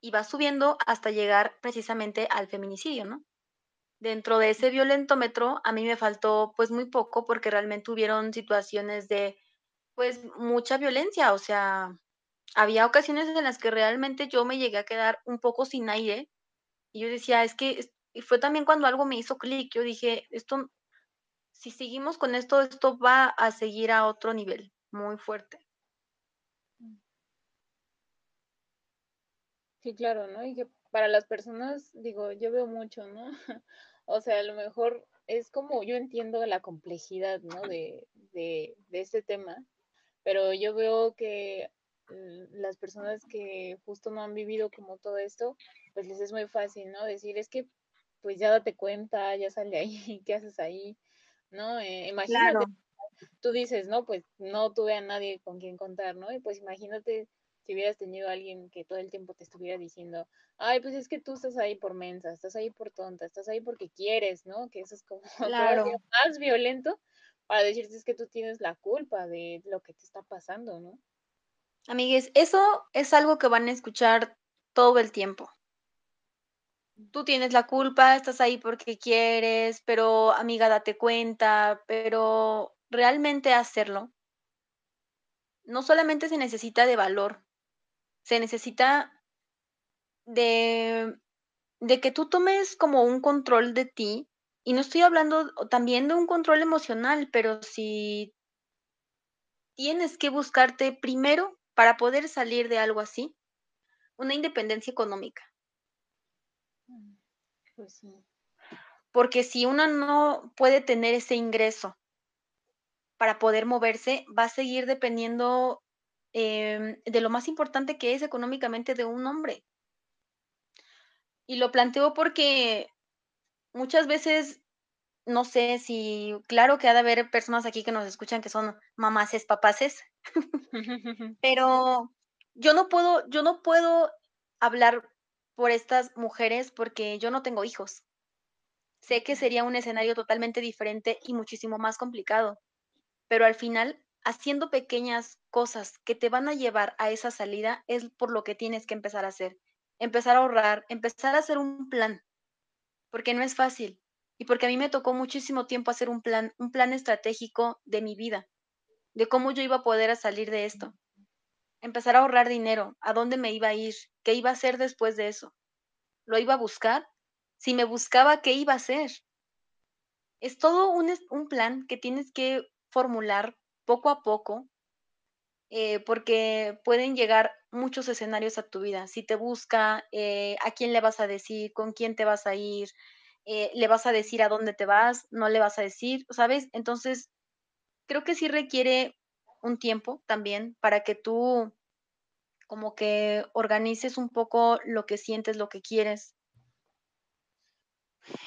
y va subiendo hasta llegar precisamente al feminicidio, ¿no? Dentro de ese violentómetro, a mí me faltó, pues, muy poco, porque realmente hubieron situaciones de, pues, mucha violencia, o sea, había ocasiones en las que realmente yo me llegué a quedar un poco sin aire, y yo decía: "Es que es" y fue también cuando algo me hizo clic, yo dije: "Esto, si seguimos con esto, esto va a seguir a otro nivel muy fuerte". Sí, claro, ¿no? Y que para las personas, digo, yo veo mucho, ¿no? O sea, a lo mejor es como yo entiendo la complejidad, ¿no? De, de, de este tema, pero yo veo que las personas que justo no han vivido como todo esto, pues les es muy fácil, ¿no? Decir, es que pues ya date cuenta, ya sale ahí, ¿qué haces ahí? ¿No? Eh, imagínate, Claro. tú dices, ¿no? Pues no tuve a nadie con quien contar, ¿no? Y pues imagínate si hubieras tenido a alguien que todo el tiempo te estuviera diciendo, ay, pues es que tú estás ahí por mensa, estás ahí por tonta, estás ahí porque quieres, ¿no? Que eso es como Claro. más violento para decirte es que tú tienes la culpa de lo que te está pasando, ¿no? Amigues, eso es algo que van a escuchar todo el tiempo. Tú tienes la culpa, estás ahí porque quieres, pero amiga, date cuenta, pero realmente hacerlo no solamente se necesita de valor, se necesita de de que tú tomes como un control de ti, y no estoy hablando también de un control emocional, pero si tienes que buscarte primero, para poder salir de algo así, una independencia económica. Pues sí. Porque si uno no puede tener ese ingreso para poder moverse, va a seguir dependiendo, em, de lo más importante que es económicamente de un hombre. Y lo planteo porque muchas veces, no sé si claro que ha de haber personas aquí que nos escuchan que son mamases, papases, pero yo no puedo yo no puedo hablar por estas mujeres porque yo no tengo hijos. Sé que sería un escenario totalmente diferente y muchísimo más complicado, pero al final, haciendo pequeñas cosas que te van a llevar a esa salida, es por lo que tienes que empezar a hacer. Empezar a ahorrar, empezar a hacer un plan, porque no es fácil, y porque a mí me tocó muchísimo tiempo hacer un plan, un plan estratégico de mi vida, de cómo yo iba a poder a salir de esto. Empezar a ahorrar dinero, a dónde me iba a ir, qué iba a hacer después de eso. ¿Lo iba a buscar? Si me buscaba, ¿qué iba a hacer? Es todo un un plan que tienes que formular poco a poco, eh, porque pueden llegar muchos escenarios a tu vida. Si te busca, eh, a quién le vas a decir, con quién te vas a ir, eh, le vas a decir a dónde te vas, no le vas a decir, ¿sabes? Entonces, creo que sí requiere un tiempo también para que tú como que organices un poco lo que sientes, lo que quieres.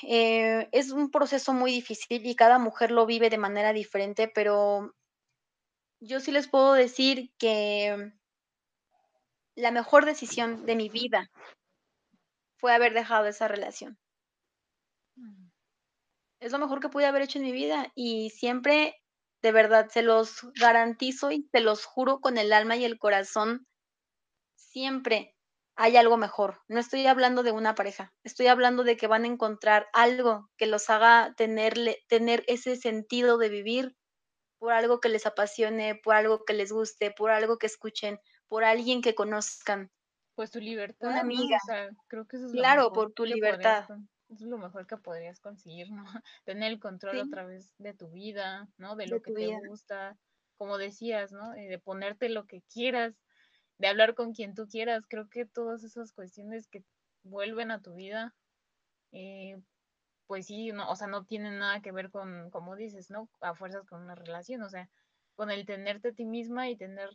Eh, es un proceso muy difícil y cada mujer lo vive de manera diferente, pero yo sí les puedo decir que la mejor decisión de mi vida fue haber dejado esa relación. Es lo mejor que pude haber hecho en mi vida y siempre, de verdad, se los garantizo y se los juro con el alma y el corazón, siempre hay algo mejor. No estoy hablando de una pareja, estoy hablando de que van a encontrar algo que los haga tenerle tener ese sentido de vivir por algo que les apasione, por algo que les guste, por algo que escuchen, por alguien que conozcan. Pues tu Una libertad, ¿no? amiga, O sea, creo que eso es claro, por tu libertad. Es lo mejor que podrías conseguir, ¿no? Tener el control Sí. otra vez de tu vida, ¿no? De De lo que te vida. gusta, como decías, ¿no? Eh, De ponerte lo que quieras, de hablar con quien tú quieras. Creo que todas esas cuestiones que vuelven a tu vida, eh, pues sí, no, o sea, no tienen nada que ver con, como dices, ¿no? A fuerzas con una relación, o sea, con el tenerte a ti misma y tener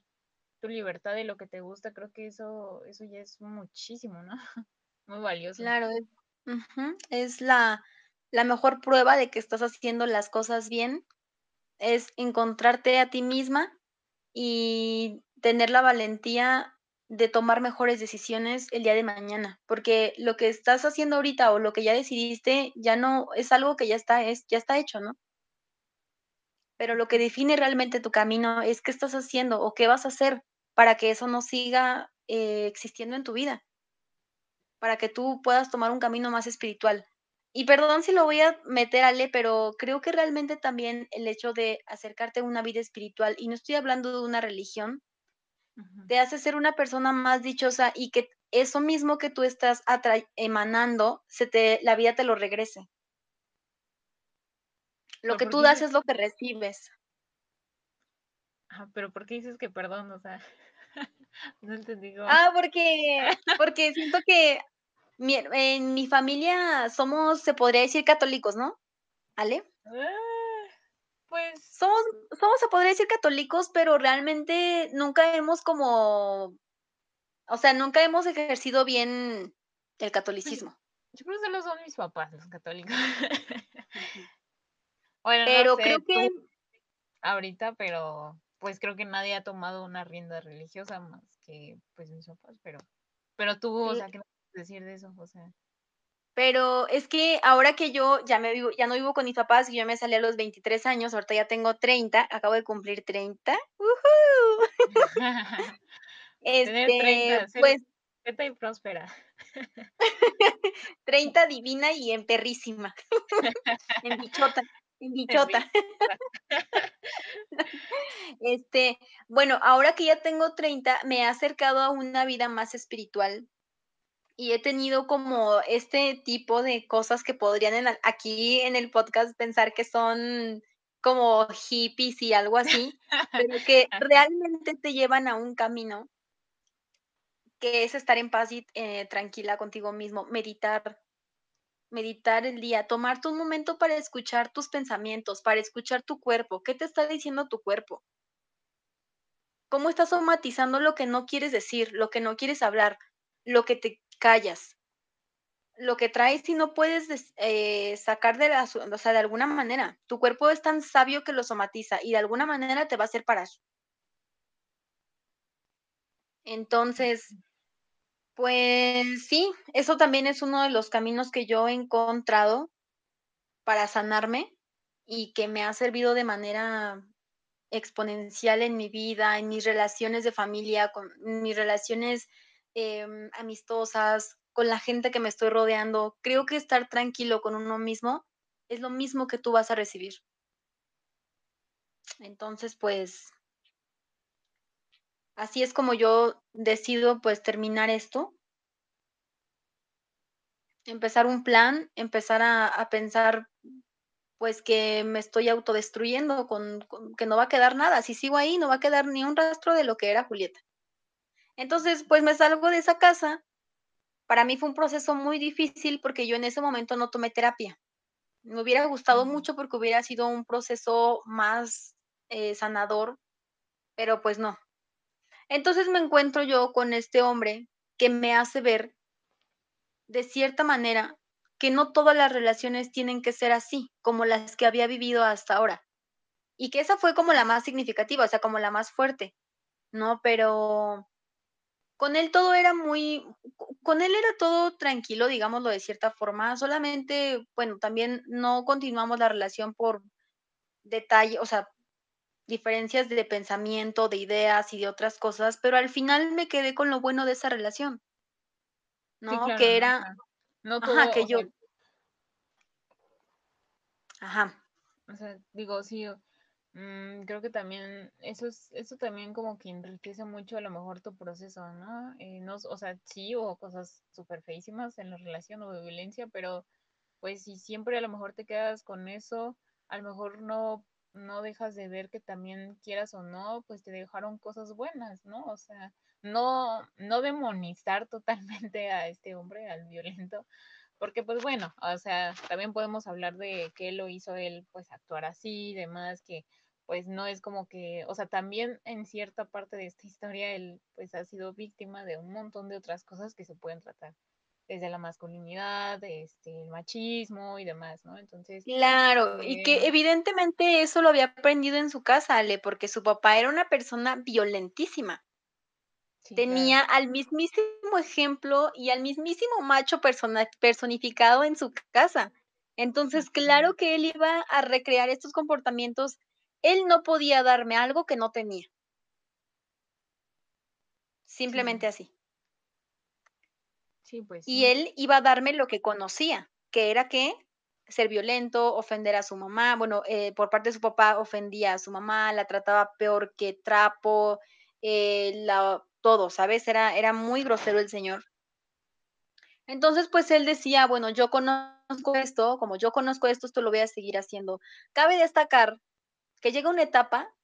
tu libertad de lo que te gusta, creo que eso, eso ya es muchísimo, ¿no? Muy valioso. Claro, es, es la, la mejor prueba de que estás haciendo las cosas bien, es encontrarte a ti misma y tener la valentía de tomar mejores decisiones el día de mañana, porque lo que estás haciendo ahorita o lo que ya decidiste ya no es algo que ya está, es, ya está hecho, ¿no? Pero lo que define realmente tu camino es qué estás haciendo o qué vas a hacer para que eso no siga eh, existiendo en tu vida, para que tú puedas tomar un camino más espiritual. Y perdón si lo voy a meter, Ale, pero creo que realmente también el hecho de acercarte a una vida espiritual, y no estoy hablando de una religión, te hace ser una persona más dichosa y que eso mismo que tú estás emanando, se te, la vida te lo regrese. Lo que ¿por tú das dices- es lo que recibes. Ajá, pero ¿por qué dices que perdón? O sea, no entendí cómo. Ah, porque, porque siento que mi- en mi familia somos, se podría decir, católicos, ¿no? ¿Ale? Ah, pues Somos, somos, se podría decir, católicos, pero realmente nunca hemos como, o sea, nunca hemos ejercido bien el catolicismo. yo creo que solo son mis papás los católicos. bueno, Pero no sé, creo que, ahorita, pero pues creo que nadie ha tomado una rienda religiosa más que pues mis papás, pero pero tú, o sea, ¿qué me puedes decir de eso? O sea, pero es que ahora que yo ya me vivo, ya no vivo con mis papás, yo me salí a los 23 años, ahorita ya tengo 30, acabo de cumplir 30. ¡Uhú! tener Este, 30, ser pues completa y próspera. 30 divina y en perrísima. en bichota, en bichota. Este, bueno, ahora que ya tengo 30, me he acercado a una vida más espiritual y he tenido como este tipo de cosas que podrían en aquí en el podcast pensar que son como hippies y algo así, pero que realmente te llevan a un camino que es estar en paz y eh, tranquila contigo mismo, meditar, meditar el día, tomarte un momento para escuchar tus pensamientos, para escuchar tu cuerpo, qué te está diciendo tu cuerpo. ¿Cómo estás somatizando lo que no quieres decir, lo que no quieres hablar, lo que te callas, lo que traes y no puedes des- eh, sacar de la, o sea, de alguna manera? Tu cuerpo es tan sabio que lo somatiza y de alguna manera te va a hacer parar. Entonces, pues sí, eso también es uno de los caminos que yo he encontrado para sanarme y que me ha servido de manera exponencial en mi vida, en mis relaciones de familia, con mis relaciones em, amistosas, con la gente que me estoy rodeando. Creo que estar tranquilo con uno mismo es lo mismo que tú vas a recibir. Entonces, pues, así es como yo decido, pues, terminar esto. Empezar un plan, empezar a, pensar, pues, que me estoy autodestruyendo, con- que no va a quedar nada. Si sigo ahí, no va a quedar ni un rastro de lo que era Julieta. Entonces, pues me salgo de esa casa. Para mí fue un proceso muy difícil porque yo en ese momento no tomé terapia. Me hubiera gustado mucho porque hubiera sido un proceso más eh, sanador, pero pues no. Entonces me encuentro yo con este hombre que me hace ver de cierta manera que no todas las relaciones tienen que ser así como las que había vivido hasta ahora. Y que esa fue como la más significativa, o sea, como la más fuerte, ¿no? Pero con él todo era muy, co- con él era todo tranquilo, digámoslo de cierta forma, solamente, bueno, también no continuamos la relación por detalle, o sea, diferencias de pensamiento, de ideas y de otras cosas, pero al final me quedé con lo bueno de esa relación, Sí, ¿no? claro, Que ¿no? Era, no ajá, todo, que yo, ajá, o sea, digo, sí, mm, creo que también eso es, eso también como que enriquece mucho a lo mejor tu proceso, ¿no? Eh, no, o sea, sí hubo cosas súper feísimas en la relación o de violencia, pero pues si siempre a lo mejor te quedas con eso, a lo mejor no, no dejas de ver que también quieras o no, pues te dejaron cosas buenas, ¿no? O sea, no, no demonizar totalmente a este hombre, al violento, porque pues bueno, o sea, también podemos hablar de que lo hizo él, pues actuar así y demás, que pues no es como que, o sea, también en cierta parte de esta historia él pues ha sido víctima de un montón de otras cosas que se pueden tratar desde la masculinidad, este, el machismo y demás, ¿no? Entonces. Claro, y que eh, evidentemente eso lo había aprendido en su casa, Ale, porque su papá era una persona violentísima. sí, Tenía claro. al mismísimo ejemplo y al mismísimo macho persona- personificado en su casa. Entonces, claro que él iba a recrear estos comportamientos. Él no podía darme algo que no tenía, simplemente Sí, así. sí, pues Y sí. él iba a darme lo que conocía, que era que ser violento, ofender a su mamá, bueno, eh, por parte de su papá ofendía a su mamá, la trataba peor que trapo, eh, la, todo, ¿sabes? Era, era muy grosero el señor. Entonces, pues él decía, bueno, yo conozco esto, como yo conozco esto, esto lo voy a seguir haciendo. Cabe destacar que llega una etapa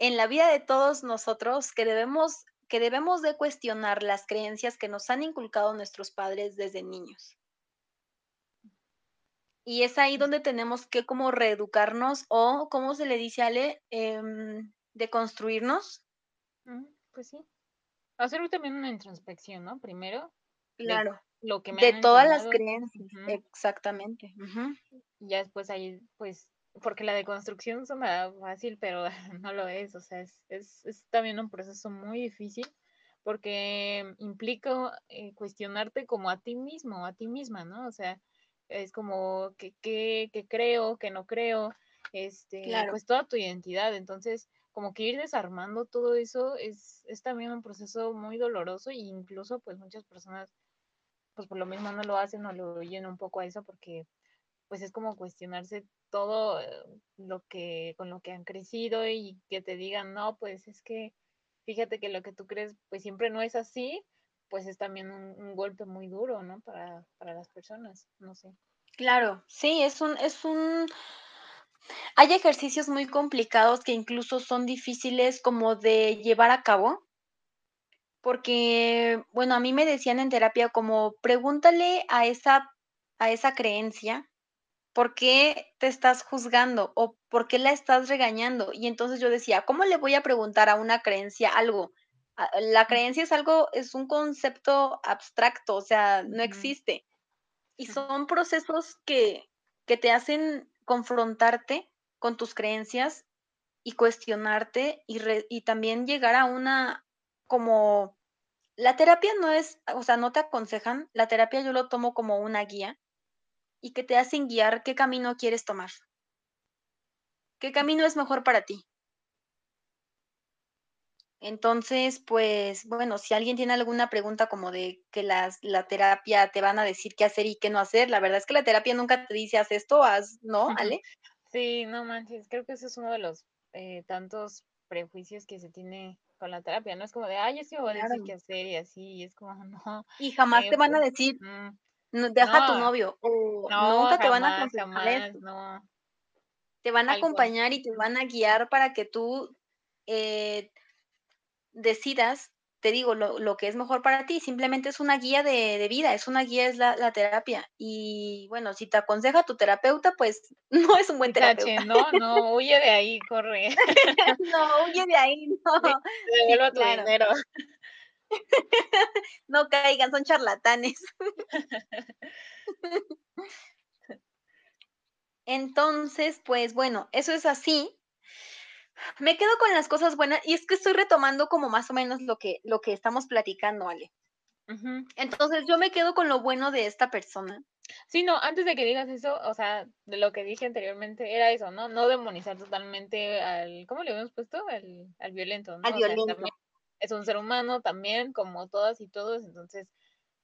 en la vida de todos nosotros que debemos que debemos de cuestionar las creencias que nos han inculcado nuestros padres desde niños. Y es ahí donde tenemos que como reeducarnos o, ¿cómo se le dice, Ale? Em, deconstruirnos. Ujú, Pues sí. Hacer también una introspección, ¿no? Primero, de Claro. lo que me De han todas las creencias, exactamente. Y ya después ahí, pues, porque la deconstrucción suena fácil, pero no lo es. O sea, es, es, es también un proceso muy difícil porque implica eh, cuestionarte como a ti mismo, a ti misma, ¿no? O sea, es como que, que, que creo, que no creo, este, Claro, pues toda tu identidad. Entonces, como que ir desarmando todo eso es, es también un proceso muy doloroso e incluso pues muchas personas pues por lo mismo no lo hacen o lo oyen un poco a eso porque pues es como cuestionarse todo eh, lo que con lo que han crecido y que te digan, no, pues es que fíjate que lo que tú crees pues siempre no es así, pues es también un, golpe muy duro, ¿no? Para, para las personas, no sé. claro. Sí, es un, es un, hay ejercicios muy complicados que incluso son difíciles como de llevar a cabo, porque, bueno, a mí me decían en terapia como pregúntale a esa, a esa creencia ¿por qué te estás juzgando o por qué la estás regañando? Y entonces yo decía, ¿cómo le voy a preguntar a una creencia algo? Ah, la creencia es algo, es un concepto abstracto, o sea, no existe. Y son procesos que, que te hacen confrontarte con tus creencias y cuestionarte y, re- y también llegar a una, como, la terapia no es, o sea, no te aconsejan, la terapia yo lo tomo como una guía y que te hacen guiar qué camino quieres tomar. ¿Qué camino es mejor para ti? Entonces, pues, bueno, si alguien tiene alguna pregunta como de que las la terapia te van a decir qué hacer y qué no hacer, la verdad es que la terapia nunca te dice: "Haz esto, haz", ¿no, Ale? Sí, no manches, creo que ese es uno de los eh, tantos prejuicios que se tiene con la terapia, ¿no? Es como de, ay, es que me va a decir Claro. qué hacer y así, y es como, no, Y jamás eh, te van a pues, decir: mm, "No, deja a tu no, novio", o no, nunca te van a eso. no, Te van a con- acompañar y te van a guiar para que tú, eh, decidas, te digo, lo lo que es mejor para ti, simplemente es una guía de de vida, es una guía, es la la terapia. Y bueno, si te aconseja tu terapeuta, pues no es un buen terapeuta. no, no, huye de ahí, corre, No, huye de ahí, no. de- Sí, tu claro, dinero. no caigan, son charlatanes. Entonces, pues bueno, eso es así. Me quedo con las cosas buenas y es que estoy retomando como más o menos lo que lo que estamos platicando, Ale. Entonces, yo me quedo con lo bueno de esta persona. Sí, no, antes de que digas eso, o sea, de lo que dije anteriormente, era eso, ¿no? No demonizar totalmente al, ¿cómo le habíamos puesto? Al, al violento, Al ¿no? O sea, también violento. Es un ser humano también, como todas y todos, entonces,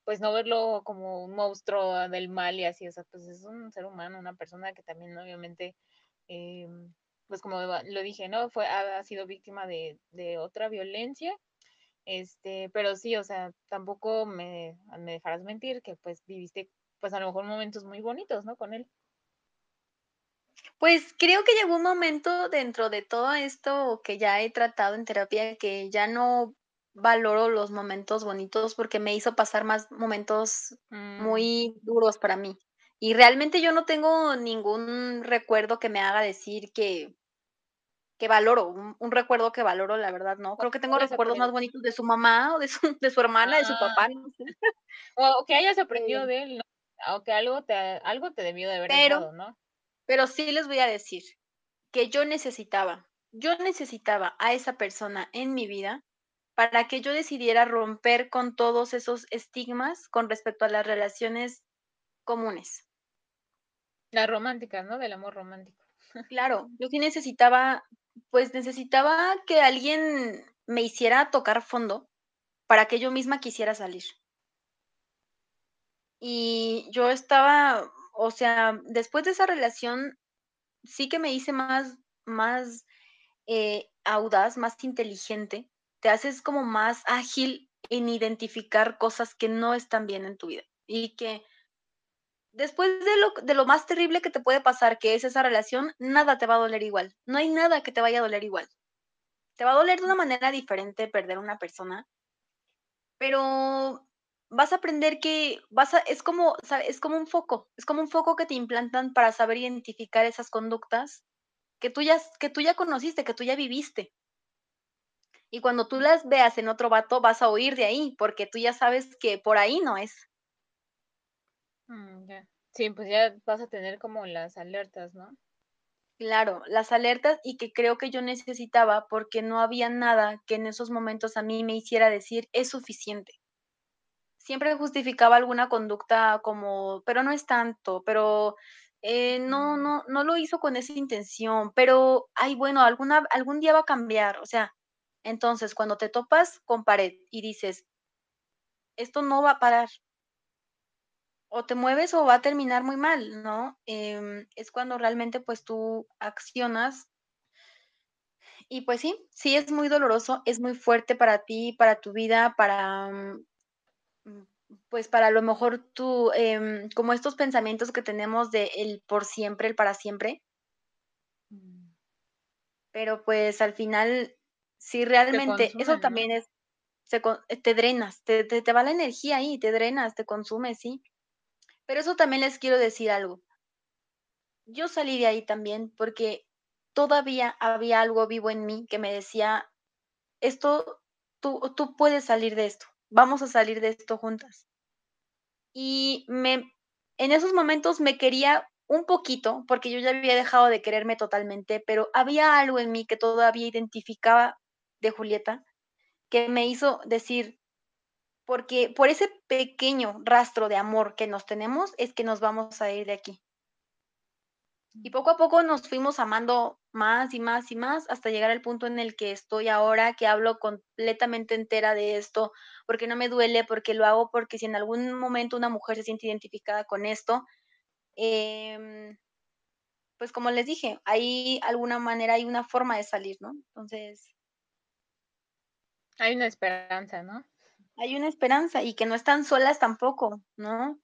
pues no verlo como un monstruo del mal y así, o sea, pues es un ser humano, una persona que también obviamente, eh, pues como lo dije, ¿no? Fue, ha, ha sido víctima de, de otra violencia, este, pero sí, o sea, tampoco me, me dejarás mentir que pues viviste pues a lo mejor momentos muy bonitos, ¿no? Con él. Pues creo que llegó un momento dentro de todo esto que ya he tratado en terapia que ya no valoro los momentos bonitos porque me hizo pasar más momentos Mm, muy duros para mí. Y realmente yo no tengo ningún recuerdo que me haga decir que que valoro, un un recuerdo que valoro, la verdad, no. Creo que tengo recuerdos más bonitos de su mamá, o de su de su hermana, de su Ah. papá, no sé. O que hayas aprendido de él, ¿no? O que algo te algo te debió de haber Pero dejado, ¿no? Pero sí les voy a decir que yo necesitaba yo necesitaba a esa persona en mi vida para que yo decidiera romper con todos esos estigmas con respecto a las relaciones comunes. Las románticas, ¿no? Del amor romántico. Claro, yo sí necesitaba, pues, necesitaba que alguien me hiciera tocar fondo para que yo misma quisiera salir. Y yo estaba, o sea, después de esa relación, sí que me hice más más, eh, audaz, más inteligente. Te haces como más ágil en identificar cosas que no están bien en tu vida, y que después de lo de lo más terrible que te puede pasar, que es esa relación, nada te va a doler igual. No hay nada que te vaya a doler igual. Te va a doler de una manera diferente perder a una persona pero vas a aprender que vas a es como, sabe, es como un foco, es como un foco que te implantan para saber identificar esas conductas que tú ya que tú ya conociste, que tú ya viviste. Y cuando tú las veas en otro vato, vas a huir de ahí, porque tú ya sabes que por ahí no es. Mm. Sí, pues ya vas a tener como las alertas, ¿no? Claro, las alertas y que creo que yo necesitaba, porque no había nada que en esos momentos a mí me hiciera decir: "Es suficiente". Siempre justificaba alguna conducta como: "Pero no es tanto, pero, eh, no Ujú. no no lo hizo con esa intención, pero, ay, bueno, alguna algún día va a cambiar", o sea, entonces, cuando te topas con pared y dices esto no va a parar o te mueves o va a terminar muy mal, ¿no? Em, es cuando realmente, pues, tú accionas y pues sí, sí es muy doloroso, es muy fuerte para ti, para tu vida, para, mm, mm, pues, para a lo mejor tú, em, como estos pensamientos que tenemos de el por siempre, el para siempre. Mm. Pero, pues, al final, si Te realmente eso también es se con te drenas, te te te va la energía ahí, te drenas, te consume, sí. Pero eso también les quiero decir algo. Yo salí de ahí también, porque todavía había algo vivo en mí que me decía: "Esto, tú tú puedes salir de esto, vamos a salir de esto juntas". Y me en esos momentos me quería un poquito, porque yo ya había dejado de quererme totalmente, pero había algo en mí que todavía identificaba de Julieta, que me hizo decir: "Porque por ese pequeño rastro de amor que nos tenemos, es que nos vamos a ir de aquí". Y poco a poco nos fuimos amando más, y más, y más, hasta llegar al punto en el que estoy ahora, que hablo completamente entera de esto, porque no me duele, porque lo hago, porque si en algún momento una mujer se siente identificada con esto, em pues, como les dije, hay alguna manera, hay una forma de salir, ¿no? Entonces Hay una esperanza, ¿no? hay una esperanza, y que no están solas tampoco, ¿no?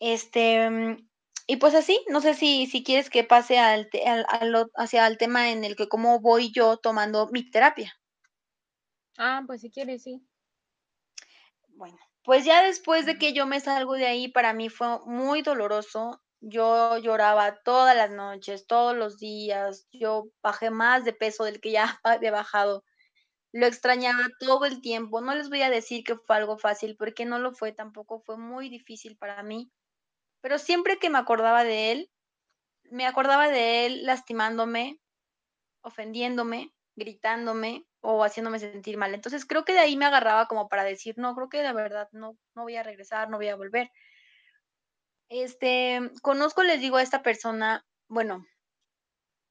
Este, mm, y pues así, no sé si si quieres que pase al te al al hacia el tema en el que cómo voy yo tomando mi terapia. Ah, pues si quieres, sí. Bueno, pues ya después de que yo me salgo de ahí, para mí fue muy doloroso. Yo lloraba todas las noches, todos los días. Yo bajé más de peso del que ya había bajado. Lo extrañaba todo el tiempo. No les voy a decir que fue algo fácil, porque no lo fue, tampoco fue muy difícil para mí. Pero siempre que me acordaba de él, me acordaba de él lastimándome, ofendiéndome, gritándome o haciéndome sentir mal. Entonces, creo que de ahí me agarraba como para decir: "No, creo que de verdad no no voy a regresar, no voy a volver". Este, conozco, les digo, a esta persona, bueno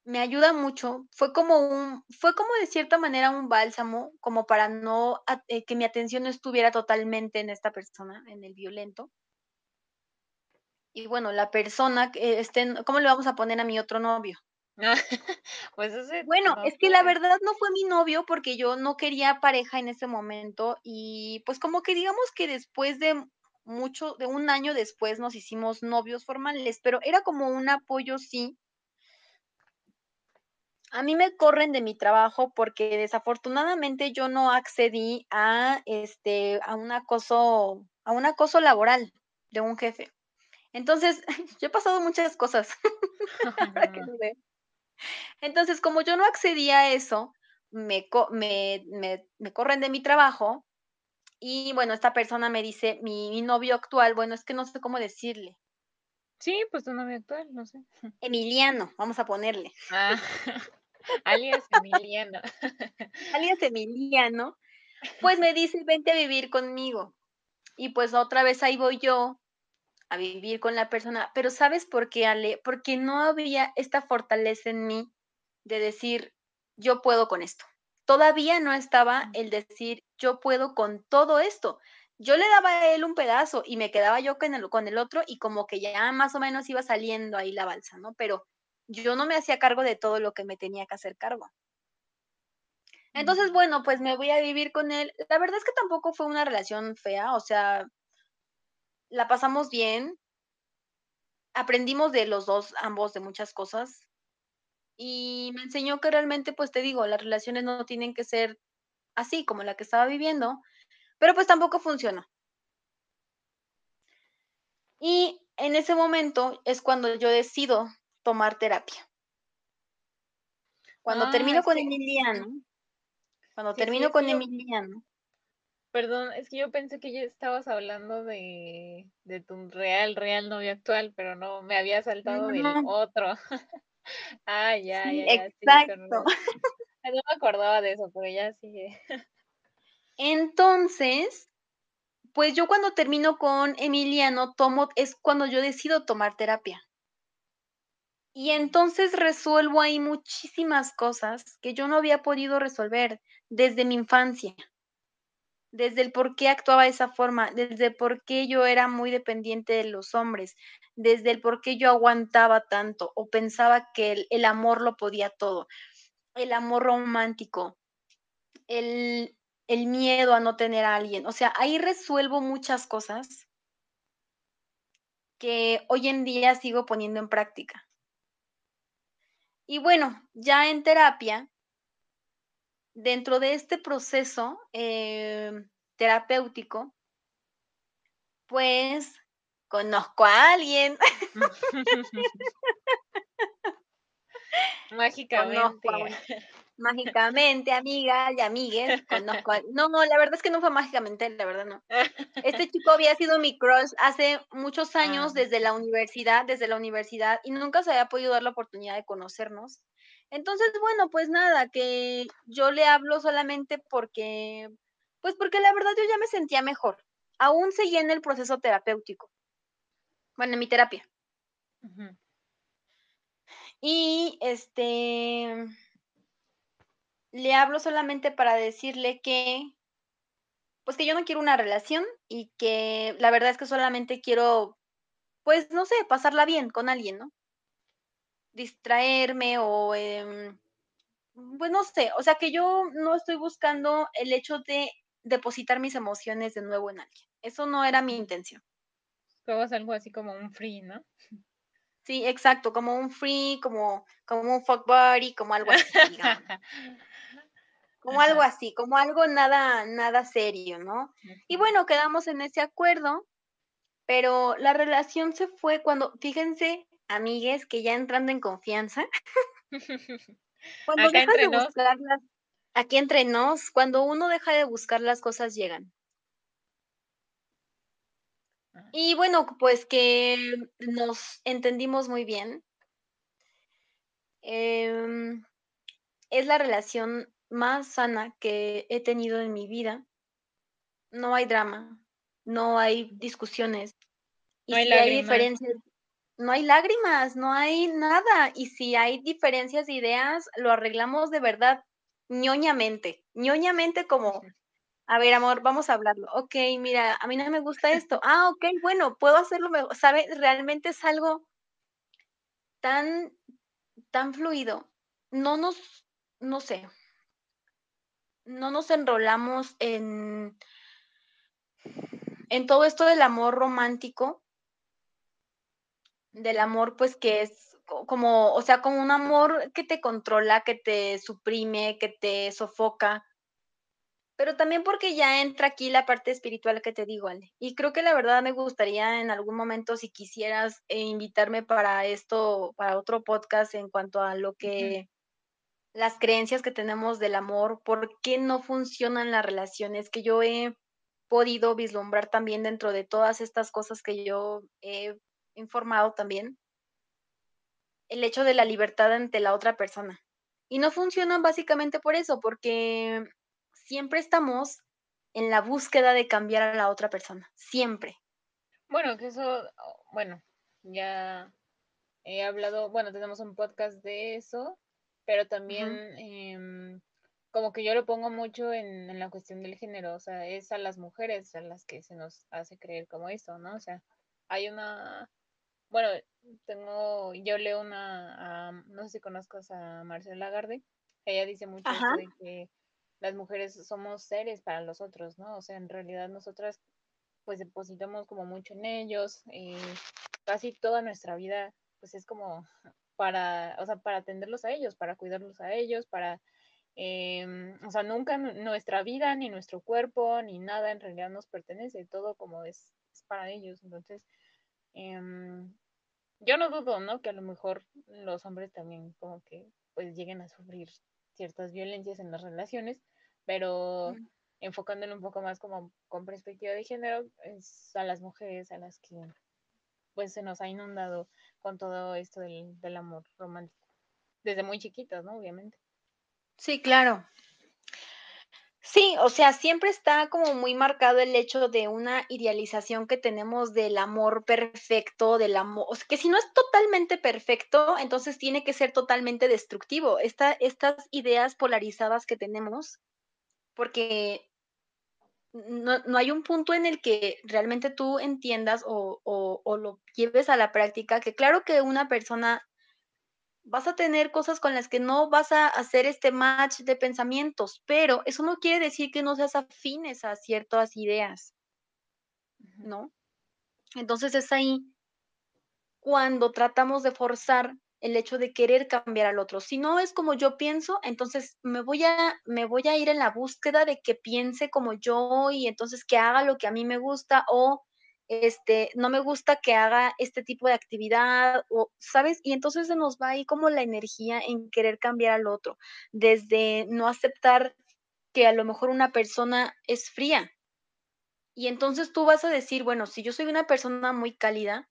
me ayuda mucho. Fue como un fue como de cierta manera un bálsamo, como para no eh, que mi atención no estuviera totalmente en esta persona, en el violento. Y bueno, la persona que este, ¿cómo le vamos a poner a mi otro novio? Pues ese, Bueno, no es que la verdad no fue mi novio, porque yo no quería pareja en ese momento y, pues, como que digamos que después de mucho, de un año después nos hicimos novios formales, pero era como un apoyo, sí. A mí me corren de mi trabajo porque desafortunadamente yo no accedí a este a un acoso a un acoso laboral de un jefe. Entonces, yo he pasado muchas cosas. Entonces, como yo no accedí a eso, me, me, me, me corren de mi trabajo y bueno, esta persona me dice, mi, mi novio actual, bueno, es que no sé cómo decirle, Sí, pues tu novio actual, no sé. Emiliano, vamos a ponerle, Ah, alias Emiliano. alias Emiliano, pues me dice, vente a vivir conmigo. Y pues otra vez ahí voy yo a vivir con la persona, pero ¿sabes por qué, Ale? Porque no había esta fortaleza en mí de decir, yo puedo con esto. Todavía no estaba el decir, yo puedo con todo esto. Yo le daba a él un pedazo y me quedaba yo con el, con el otro y como que ya más o menos iba saliendo ahí la balsa, ¿no? Pero yo no me hacía cargo de todo lo que me tenía que hacer cargo. Entonces, bueno, pues me voy a vivir con él. La verdad es que tampoco fue una relación fea, o sea, la pasamos bien, aprendimos de los dos, ambos, de muchas cosas. Y me enseñó que realmente, pues te digo, las relaciones no tienen que ser así como la que estaba viviendo, pero pues tampoco funcionó. Y en ese momento es cuando yo decido tomar terapia. Cuando Ah, termino con Emiliano, cuando Sí, termino con Emiliano, Perdón, es que yo pensé que ya estabas hablando de, de tu real, real novio actual, pero no, me había saltado del otro. Ah, ya, sí, ya, ya, sí, exacto. No me acordaba de eso, pero ya sigue. Entonces, pues yo cuando termino con Emiliano, tomo, es cuando yo decido tomar terapia. Y entonces resuelvo ahí muchísimas cosas que yo no había podido resolver desde mi infancia. Desde el por qué actuaba de esa forma, desde el por qué yo era muy dependiente de los hombres, desde el por qué yo aguantaba tanto o pensaba que el, el amor lo podía todo, el amor romántico, el, el miedo a no tener a alguien. O sea, ahí resuelvo muchas cosas que hoy en día sigo poniendo en práctica. Y bueno, ya en terapia, dentro de este proceso eh, terapéutico, pues conozco a alguien, Mágicamente. conozco a un- mágicamente, amigas y amigues, conozco a... No, no, la verdad es que no fue mágicamente, la verdad no. Este chico había sido mi crush hace muchos años Ah. desde la universidad, desde la universidad, y nunca se había podido dar la oportunidad de conocernos. Entonces, bueno, pues nada, que yo le hablo solamente porque, pues porque la verdad yo ya me sentía mejor. Aún seguía en el proceso terapéutico. Bueno, en mi terapia. Y este, le hablo solamente para decirle que, pues que yo no quiero una relación y que la verdad es que solamente quiero, pues no sé, pasarla bien con alguien, ¿no? Distraerme o, em, pues no sé, o sea que yo no estoy buscando el hecho de depositar mis emociones de nuevo en alguien. Eso no era mi intención. Luego es algo así como un free, ¿no? Sí, exacto, como un free, como, como un fuck buddy, como algo así, digamos. como algo así, como algo nada, nada serio, ¿no? Y bueno, quedamos en ese acuerdo, pero la relación se fue cuando, fíjense, amigues, que ya entrando en confianza, cuando Acá dejas de nos. buscarlas, aquí entre nos, cuando uno deja de buscar las cosas llegan. Ah. Y bueno, pues que nos entendimos muy bien. Em, es la relación más sana que he tenido en mi vida. No hay drama, no hay discusiones. Y No hay si hay lágrimas. diferencias, no hay lágrimas, no hay nada. Y si hay diferencias de ideas, lo arreglamos de verdad, ñoñamente, ñoñamente como, a ver, amor, vamos a hablarlo. Ok, mira, a mí no me gusta esto. Ah, ok, bueno, puedo hacerlo mejor. ¿Sabe? Realmente es algo tan, tan fluido. No nos, no sé, no nos enrolamos en, en todo esto del amor romántico, del amor pues que es como, o sea, como un amor que te controla, que te suprime, que te sofoca, pero también porque ya entra aquí la parte espiritual que te digo, Ale. Y creo que la verdad me gustaría en algún momento, si quisieras eh, invitarme para esto, para otro podcast en cuanto a lo que las creencias que tenemos del amor, por qué no funcionan las relaciones, que yo he podido vislumbrar también dentro de todas estas cosas que yo he informado también, el hecho de la libertad ante la otra persona. Y no funcionan básicamente por eso, porque siempre estamos en la búsqueda de cambiar a la otra persona, siempre. Bueno, que eso, bueno, ya he hablado, bueno, tenemos un podcast de eso, pero también em, como que yo lo pongo mucho en, en, la cuestión del género, o sea, es a las mujeres a las que se nos hace creer como esto, ¿no? O sea, hay una, bueno, tengo, yo leo una, no sé si conozcas a Marcela Lagarde, ella dice mucho esto de que las mujeres somos seres para los otros, ¿no? O sea, en realidad nosotras pues depositamos como mucho en ellos, eh, casi toda nuestra vida pues es como para, o sea, para atenderlos a ellos, para cuidarlos a ellos, para, em, o sea, nunca nuestra vida, ni nuestro cuerpo, ni nada en realidad nos pertenece, todo como es, para ellos. Entonces, em, yo no dudo, ¿no? Que a lo mejor los hombres también como que pues lleguen a sufrir ciertas violencias en las relaciones, pero enfocándolo un poco más como con perspectiva de género, es a las mujeres a las que pues se nos ha inundado con todo esto del, del amor romántico. Desde muy chiquitas, ¿no? Obviamente. Sí, claro. Sí, o sea, siempre está como muy marcado el hecho de una idealización que tenemos del amor perfecto, del amor, o sea, que si no es totalmente perfecto, entonces tiene que ser totalmente destructivo. Esta, estas ideas polarizadas que tenemos, porque no, no, hay un punto en el que realmente tú entiendas o, o, o, lo lleves a la práctica, que claro que una persona vas a tener cosas con las que no vas a hacer este match de pensamientos, pero eso no quiere decir que no seas afines a ciertas ideas, ¿no? Entonces es ahí cuando tratamos de forzar el hecho de querer cambiar al otro. Si no es como yo pienso, entonces me voy a me voy a ir en la búsqueda de que piense como yo y entonces que haga lo que a mí me gusta o este no me gusta que haga este tipo de actividad o sabes y entonces se nos va ahí como la energía en querer cambiar al otro, desde no aceptar que a lo mejor una persona es fría. Y entonces tú vas a decir, bueno, si yo soy una persona muy cálida,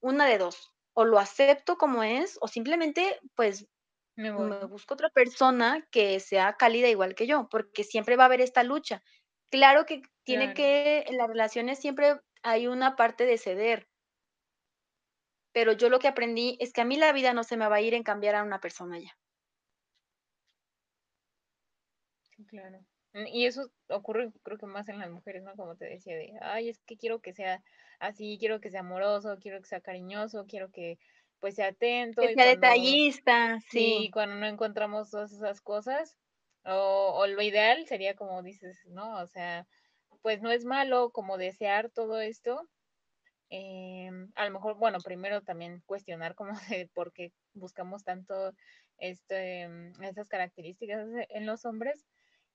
una de dos, o lo acepto como es, o simplemente, pues, me, me, busco otra persona que sea cálida igual que yo, porque siempre va a haber esta lucha. Claro que tiene Claro. que, en las relaciones siempre hay una parte de ceder. Pero yo lo que aprendí es que a mí la vida no se me va a ir en cambiar a una persona ya. Claro. Mm, Y eso ocurre, creo que más en las mujeres, ¿no? Como te decía, de, ay, es que quiero que sea así, quiero que sea amoroso, quiero que sea cariñoso, quiero que pues sea atento Que y sea cuando, detallista, sí, sí. cuando no encontramos todas esas cosas, o, o lo ideal sería como dices, ¿no? O sea, pues no es malo como desear todo esto. em, a lo mejor, bueno, primero también cuestionar como de por qué buscamos tanto este, em, estas características en los hombres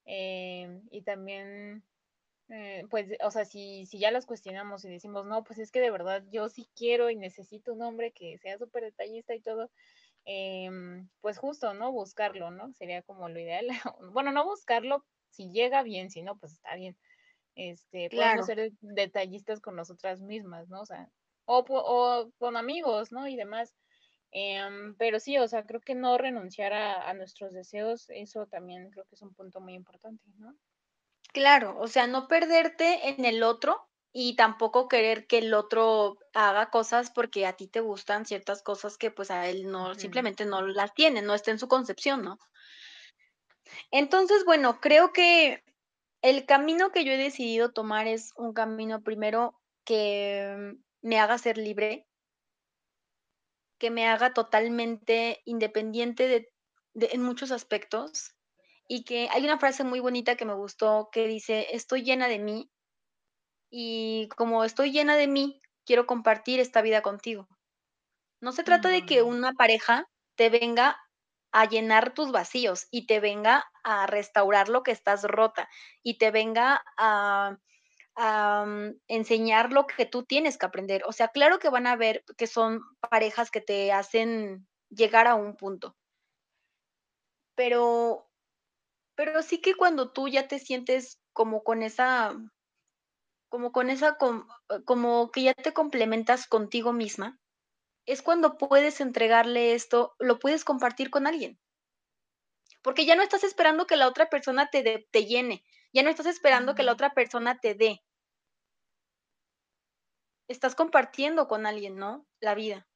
eh, y también, eh, pues, o sea, si, si ya las cuestionamos y decimos, no, pues es que de verdad yo sí quiero y necesito un hombre que sea súper detallista y todo, eh, pues justo, ¿no? Buscarlo, ¿no? Sería como lo ideal. bueno, no buscarlo, si llega bien, si no, pues está bien. Este, podemos ser detallistas con nosotras mismas, ¿no? O sea, o, o con amigos, ¿no? Y demás. Em, pero sí, o sea, creo que no renunciar a, a, nuestros deseos, eso también creo que es un punto muy importante, ¿no? Claro, o sea, no perderte en el otro y tampoco querer que el otro haga cosas porque a ti te gustan ciertas cosas que pues a él Uh no, -huh. simplemente no las tiene, no está en su concepción, ¿no? Entonces, bueno, creo que el camino que yo he decidido tomar es un camino primero que me haga ser libre, que me haga totalmente independiente de, de, en muchos aspectos y que hay una frase muy bonita que me gustó que dice, estoy llena de mí y como estoy llena de mí, quiero compartir esta vida contigo. No se trata de que Mm. una pareja te venga a llenar tus vacíos y te venga a restaurar lo que estás rota y te venga a, mm, enseñar lo que tú tienes que aprender. O sea, claro que van a ver que son parejas que te hacen llegar a un punto. Pero, pero sí que cuando tú ya te sientes como con esa, como con esa, com- como que ya te complementas contigo misma, es cuando puedes entregarle esto, lo puedes compartir con alguien. Porque ya no estás esperando que la otra persona te, te llene, ya no estás esperando que la otra persona te dé. Estás compartiendo con alguien, ¿no? La vida.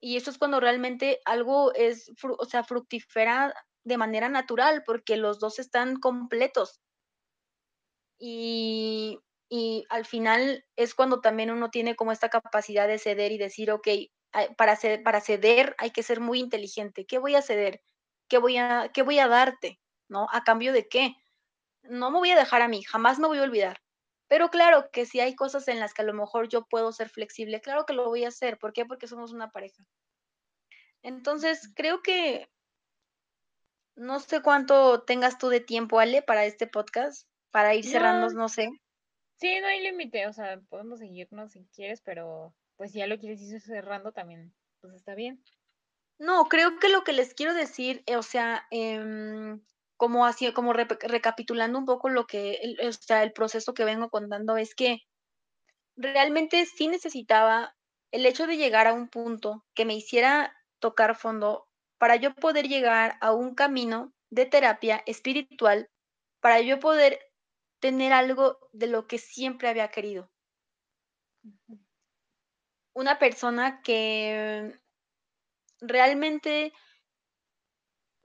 Y eso es cuando realmente algo es, o sea, fructifera de manera natural, porque los dos están completos. Y, y al final es cuando también uno tiene como esta capacidad de ceder y decir, ok, para, ce- para ceder hay que ser muy inteligente. ¿Qué voy a ceder? ¿Qué voy a, qué voy a darte? ¿No? ¿A cambio de qué? No me voy a dejar a mí, jamás me voy a olvidar. Pero claro que si hay cosas en las que a lo mejor yo puedo ser flexible, claro que lo voy a hacer. ¿Por qué? Porque somos una pareja. Entonces, creo que no sé cuánto tengas tú de tiempo, Ale, para este podcast, para ir cerrando, no sé. Sí, no hay límite, o sea, podemos seguirnos si quieres, pero pues si ya lo quieres ir cerrando también, pues está bien. No, creo que lo que les quiero decir, eh, o sea, em, como así, como recapitulando un poco lo que, o sea, el proceso que vengo contando es que realmente sí necesitaba el hecho de llegar a un punto que me hiciera tocar fondo para yo poder llegar a un camino de terapia espiritual, para yo poder tener algo de lo que siempre había querido. Una persona que realmente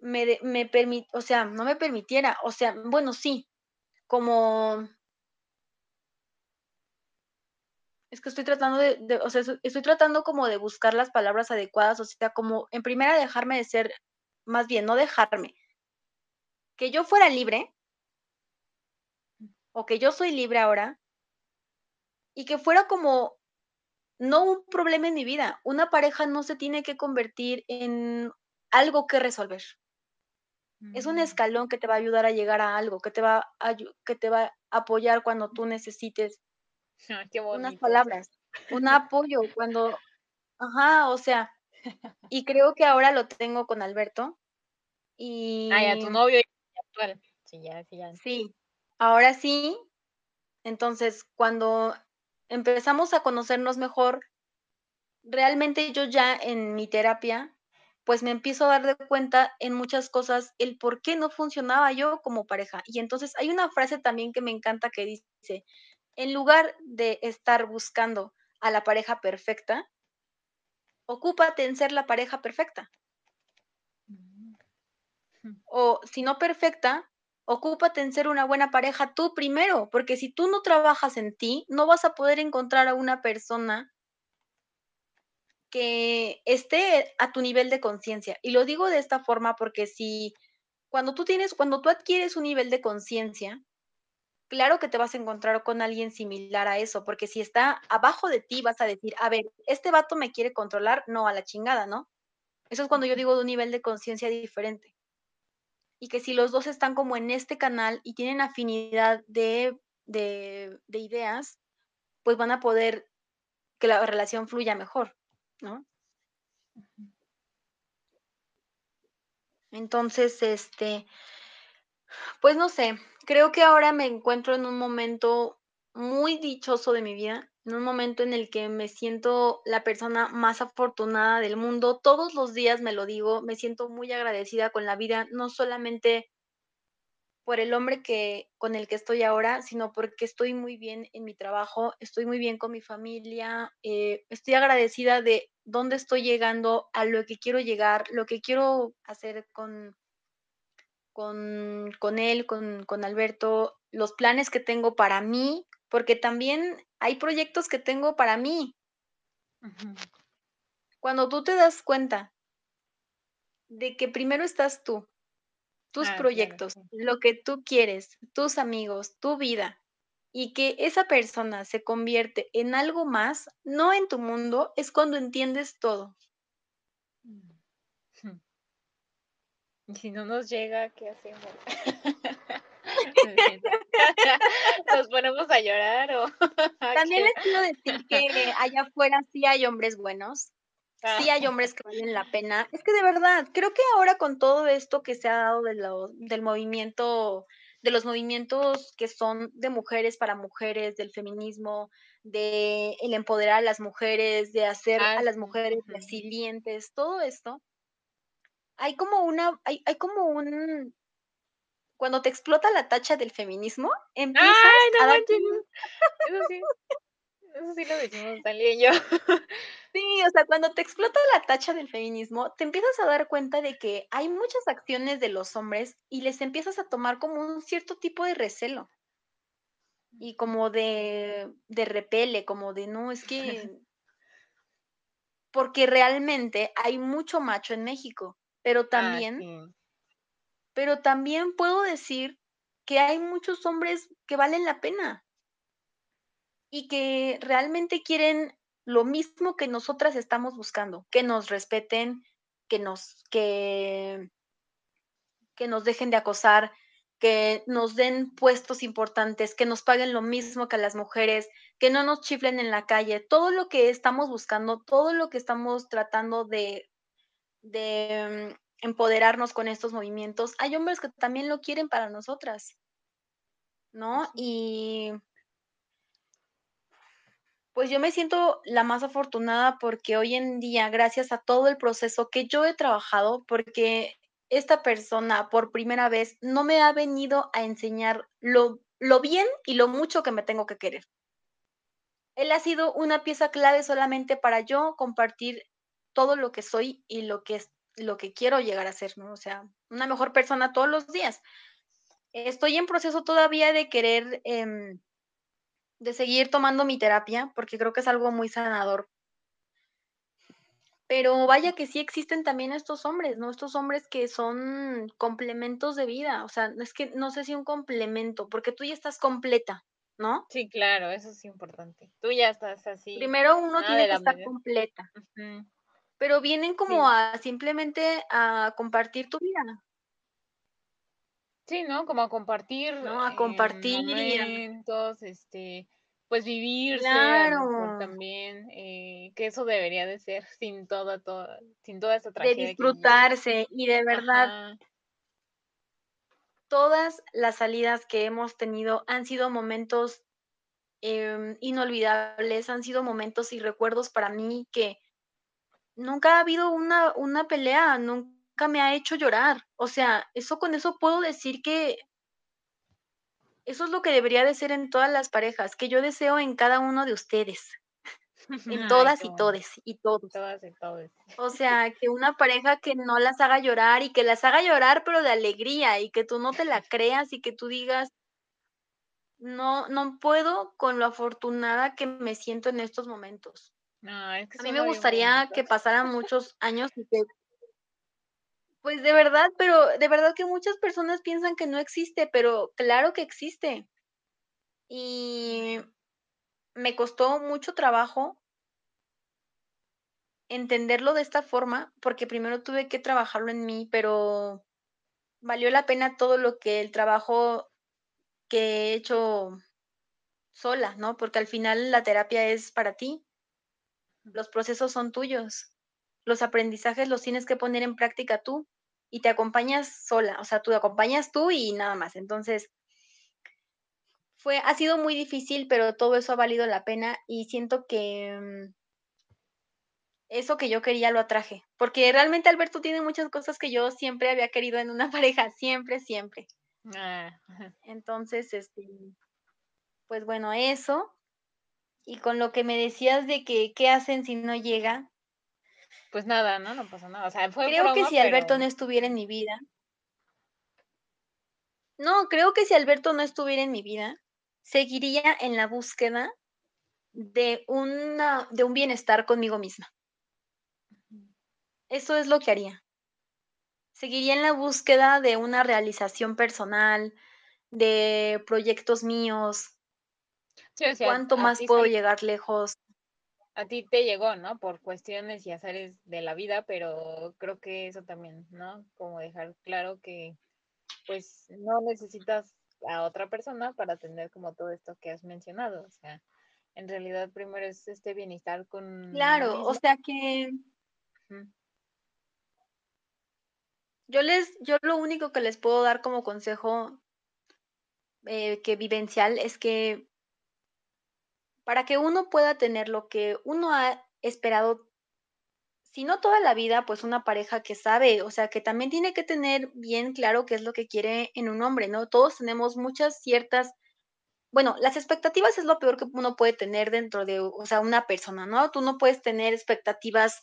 me, me permit, o sea, no me permitiera, o sea, bueno, sí, como, es que estoy tratando de, de- o sea, estoy tratando como de buscar las palabras adecuadas, o sea, como en primera dejarme de ser, más bien, no dejarme, que yo fuera libre, o que yo soy libre ahora, y que fuera como, no un problema en mi vida, una pareja no se tiene que convertir en algo que resolver. Es un Mm. escalón que te va a ayudar a llegar a algo, que te va a, que te va a apoyar cuando tú necesites qué unas palabras, un apoyo cuando, ajá, o sea, y creo que ahora lo tengo con Alberto Ay, a y tu novio actual. Sí, ya, sí, ya. sí, ahora sí, entonces cuando empezamos a conocernos mejor, realmente yo ya en mi terapia, pues me empiezo a dar de cuenta en muchas cosas el por qué no funcionaba yo como pareja. Y entonces hay una frase también que me encanta que dice, en lugar de estar buscando a la pareja perfecta, ocúpate en ser la pareja perfecta. Mm. O si no perfecta, ocúpate en ser una buena pareja tú primero, porque si tú no trabajas en ti, no vas a poder encontrar a una persona que esté a tu nivel de conciencia. Y lo digo de esta forma porque si cuando tú tienes, cuando tú adquieres un nivel de conciencia, claro que te vas a encontrar con alguien similar a eso, porque si está abajo de ti, vas a decir, a ver, este vato me quiere controlar, no a la chingada, ¿no? Eso es cuando yo digo de un nivel de conciencia diferente. Y que si los dos están como en este canal y tienen afinidad de, de, de ideas, pues van a poder que la relación fluya mejor, ¿no? Entonces, este, pues no sé, creo que ahora me encuentro en un momento muy dichoso de mi vida, en un momento en el que me siento la persona más afortunada del mundo. Todos los días me lo digo, me siento muy agradecida con la vida, no solamente por el hombre que con el que estoy ahora, sino porque estoy muy bien en mi trabajo, estoy muy bien con mi familia, eh, estoy agradecida de dónde estoy llegando, a lo que quiero llegar, lo que quiero hacer con, con, con él, con, con Alberto, los planes que tengo para mí, porque también hay proyectos que tengo para mí. Cuando tú te das cuenta de que primero estás tú, tus Ah, claro, proyectos, sí. lo que tú quieres, tus amigos, tu vida, y que esa persona se convierte en algo más, no en tu mundo, es cuando entiendes todo. Y si no nos llega, ¿qué hacemos? ¿Nos ponemos a llorar o...? También les quiero decir que allá afuera sí hay hombres buenos, sí hay hombres que valen la pena. Es que de verdad, creo que ahora con todo esto que se ha dado de lo- del movimiento, de los movimientos que son de mujeres para mujeres, del feminismo, de el empoderar a las mujeres, de hacer Ah, a las mujeres resilientes, todo esto, hay como una, hay, hay como un, cuando te explota la tacha del feminismo, empiezas ¡Ay, no a dar! Eso sí, eso sí lo decimos y yo. Sí, o sea, cuando te explota la tacha del feminismo, te empiezas a dar cuenta de que hay muchas acciones de los hombres y les empiezas a tomar como un cierto tipo de recelo y como de, de repele, como de no, es que porque realmente hay mucho macho en México, pero Ah, también, sí. Pero también puedo decir que hay muchos hombres que valen la pena. Y que realmente quieren lo mismo que nosotras estamos buscando, que nos respeten, que nos, que, que nos dejen de acosar, que nos den puestos importantes, que nos paguen lo mismo que las mujeres, que no nos chiflen en la calle, todo lo que estamos buscando, todo lo que estamos tratando de, de empoderarnos con estos movimientos, hay hombres que también lo quieren para nosotras, ¿no? Y Pues yo me siento la más afortunada porque hoy en día, gracias a todo el proceso que yo he trabajado, porque esta persona por primera vez no me ha venido a enseñar lo, lo bien y lo mucho que me tengo que querer. Él ha sido una pieza clave solamente para yo compartir todo lo que soy y lo que es lo que quiero llegar a ser, ¿no? O sea, una mejor persona todos los días. Estoy en proceso todavía de querer em, de seguir tomando mi terapia, porque creo que es algo muy sanador. Pero vaya que sí existen también estos hombres, ¿no? Estos hombres que son complementos de vida, o sea, es que no sé si un complemento, porque tú ya estás completa, ¿no? Sí, claro, eso es importante. Tú ya estás así, Primero uno tiene que estar completa. Pero vienen Sí. como a simplemente a compartir tu vida, Sí, ¿no? Como a compartir ¿no? A eh, compartir a momentos, este, pues vivirse claro, también, eh, que eso debería de ser sin toda, toda, sin toda esa de tragedia vivimos. disfrutarse y de verdad Ajá, todas las salidas que hemos tenido han sido momentos em, inolvidables, han sido momentos y recuerdos para mí que nunca ha habido una, una pelea, nunca me ha hecho llorar. O sea, eso con eso puedo decir que eso es lo que debería de ser en todas las parejas, que yo deseo en cada uno de ustedes, en todas y todes y todos. Todas y todos. O sea, que una pareja que no las haga llorar y que las haga llorar, pero de alegría y que tú no te la creas y que tú digas, no, no puedo con lo afortunada que me siento en estos momentos. No, es que A mí me gustaría que pasaran muchos años y que pues de verdad, pero de verdad que muchas personas piensan que no existe, pero claro que existe. Y me costó mucho trabajo entenderlo de esta forma, porque primero tuve que trabajarlo en mí, pero valió la pena todo lo que el trabajo que he hecho sola, ¿no? Porque al final la terapia es para ti, los procesos son tuyos, los aprendizajes los tienes que poner en práctica tú y te acompañas sola, o sea, tú acompañas tú y nada más. Entonces, fue ha sido muy difícil, pero todo eso ha valido la pena y siento que, mm, eso que yo quería lo atraje, porque realmente Alberto tiene muchas cosas que yo siempre había querido en una pareja, siempre, siempre. Ah. Entonces, este, pues bueno, eso. Y con lo que me decías de que, ¿qué hacen si no llega? Pues nada, ¿no? No pasa nada. O sea, fue Creo que si Alberto no estuviera en mi vida no, creo que si Alberto no estuviera en mi vida, seguiría en la búsqueda de una de un bienestar conmigo misma. Eso es lo que haría. Seguiría en la búsqueda de una realización personal, de proyectos míos, Sí, o sea, ¿Cuánto más puedo llegar lejos? a ti te llegó, ¿no? Por cuestiones y azares de la vida, pero creo que eso también, ¿no? Como dejar claro que pues no necesitas a otra persona para tener como todo esto que has mencionado. O sea, en realidad primero es este bienestar con Claro, o sea que yo les, yo lo único que les puedo dar como consejo eh, que vivencial es que para que uno pueda tener lo que uno ha esperado, si no toda la vida, pues una pareja que sabe, o sea, que también tiene que tener bien claro qué es lo que quiere en un hombre, ¿no? Todos tenemos muchas ciertas, bueno, las expectativas es lo peor que uno puede tener dentro de, o sea, una persona, ¿no? Tú no puedes tener expectativas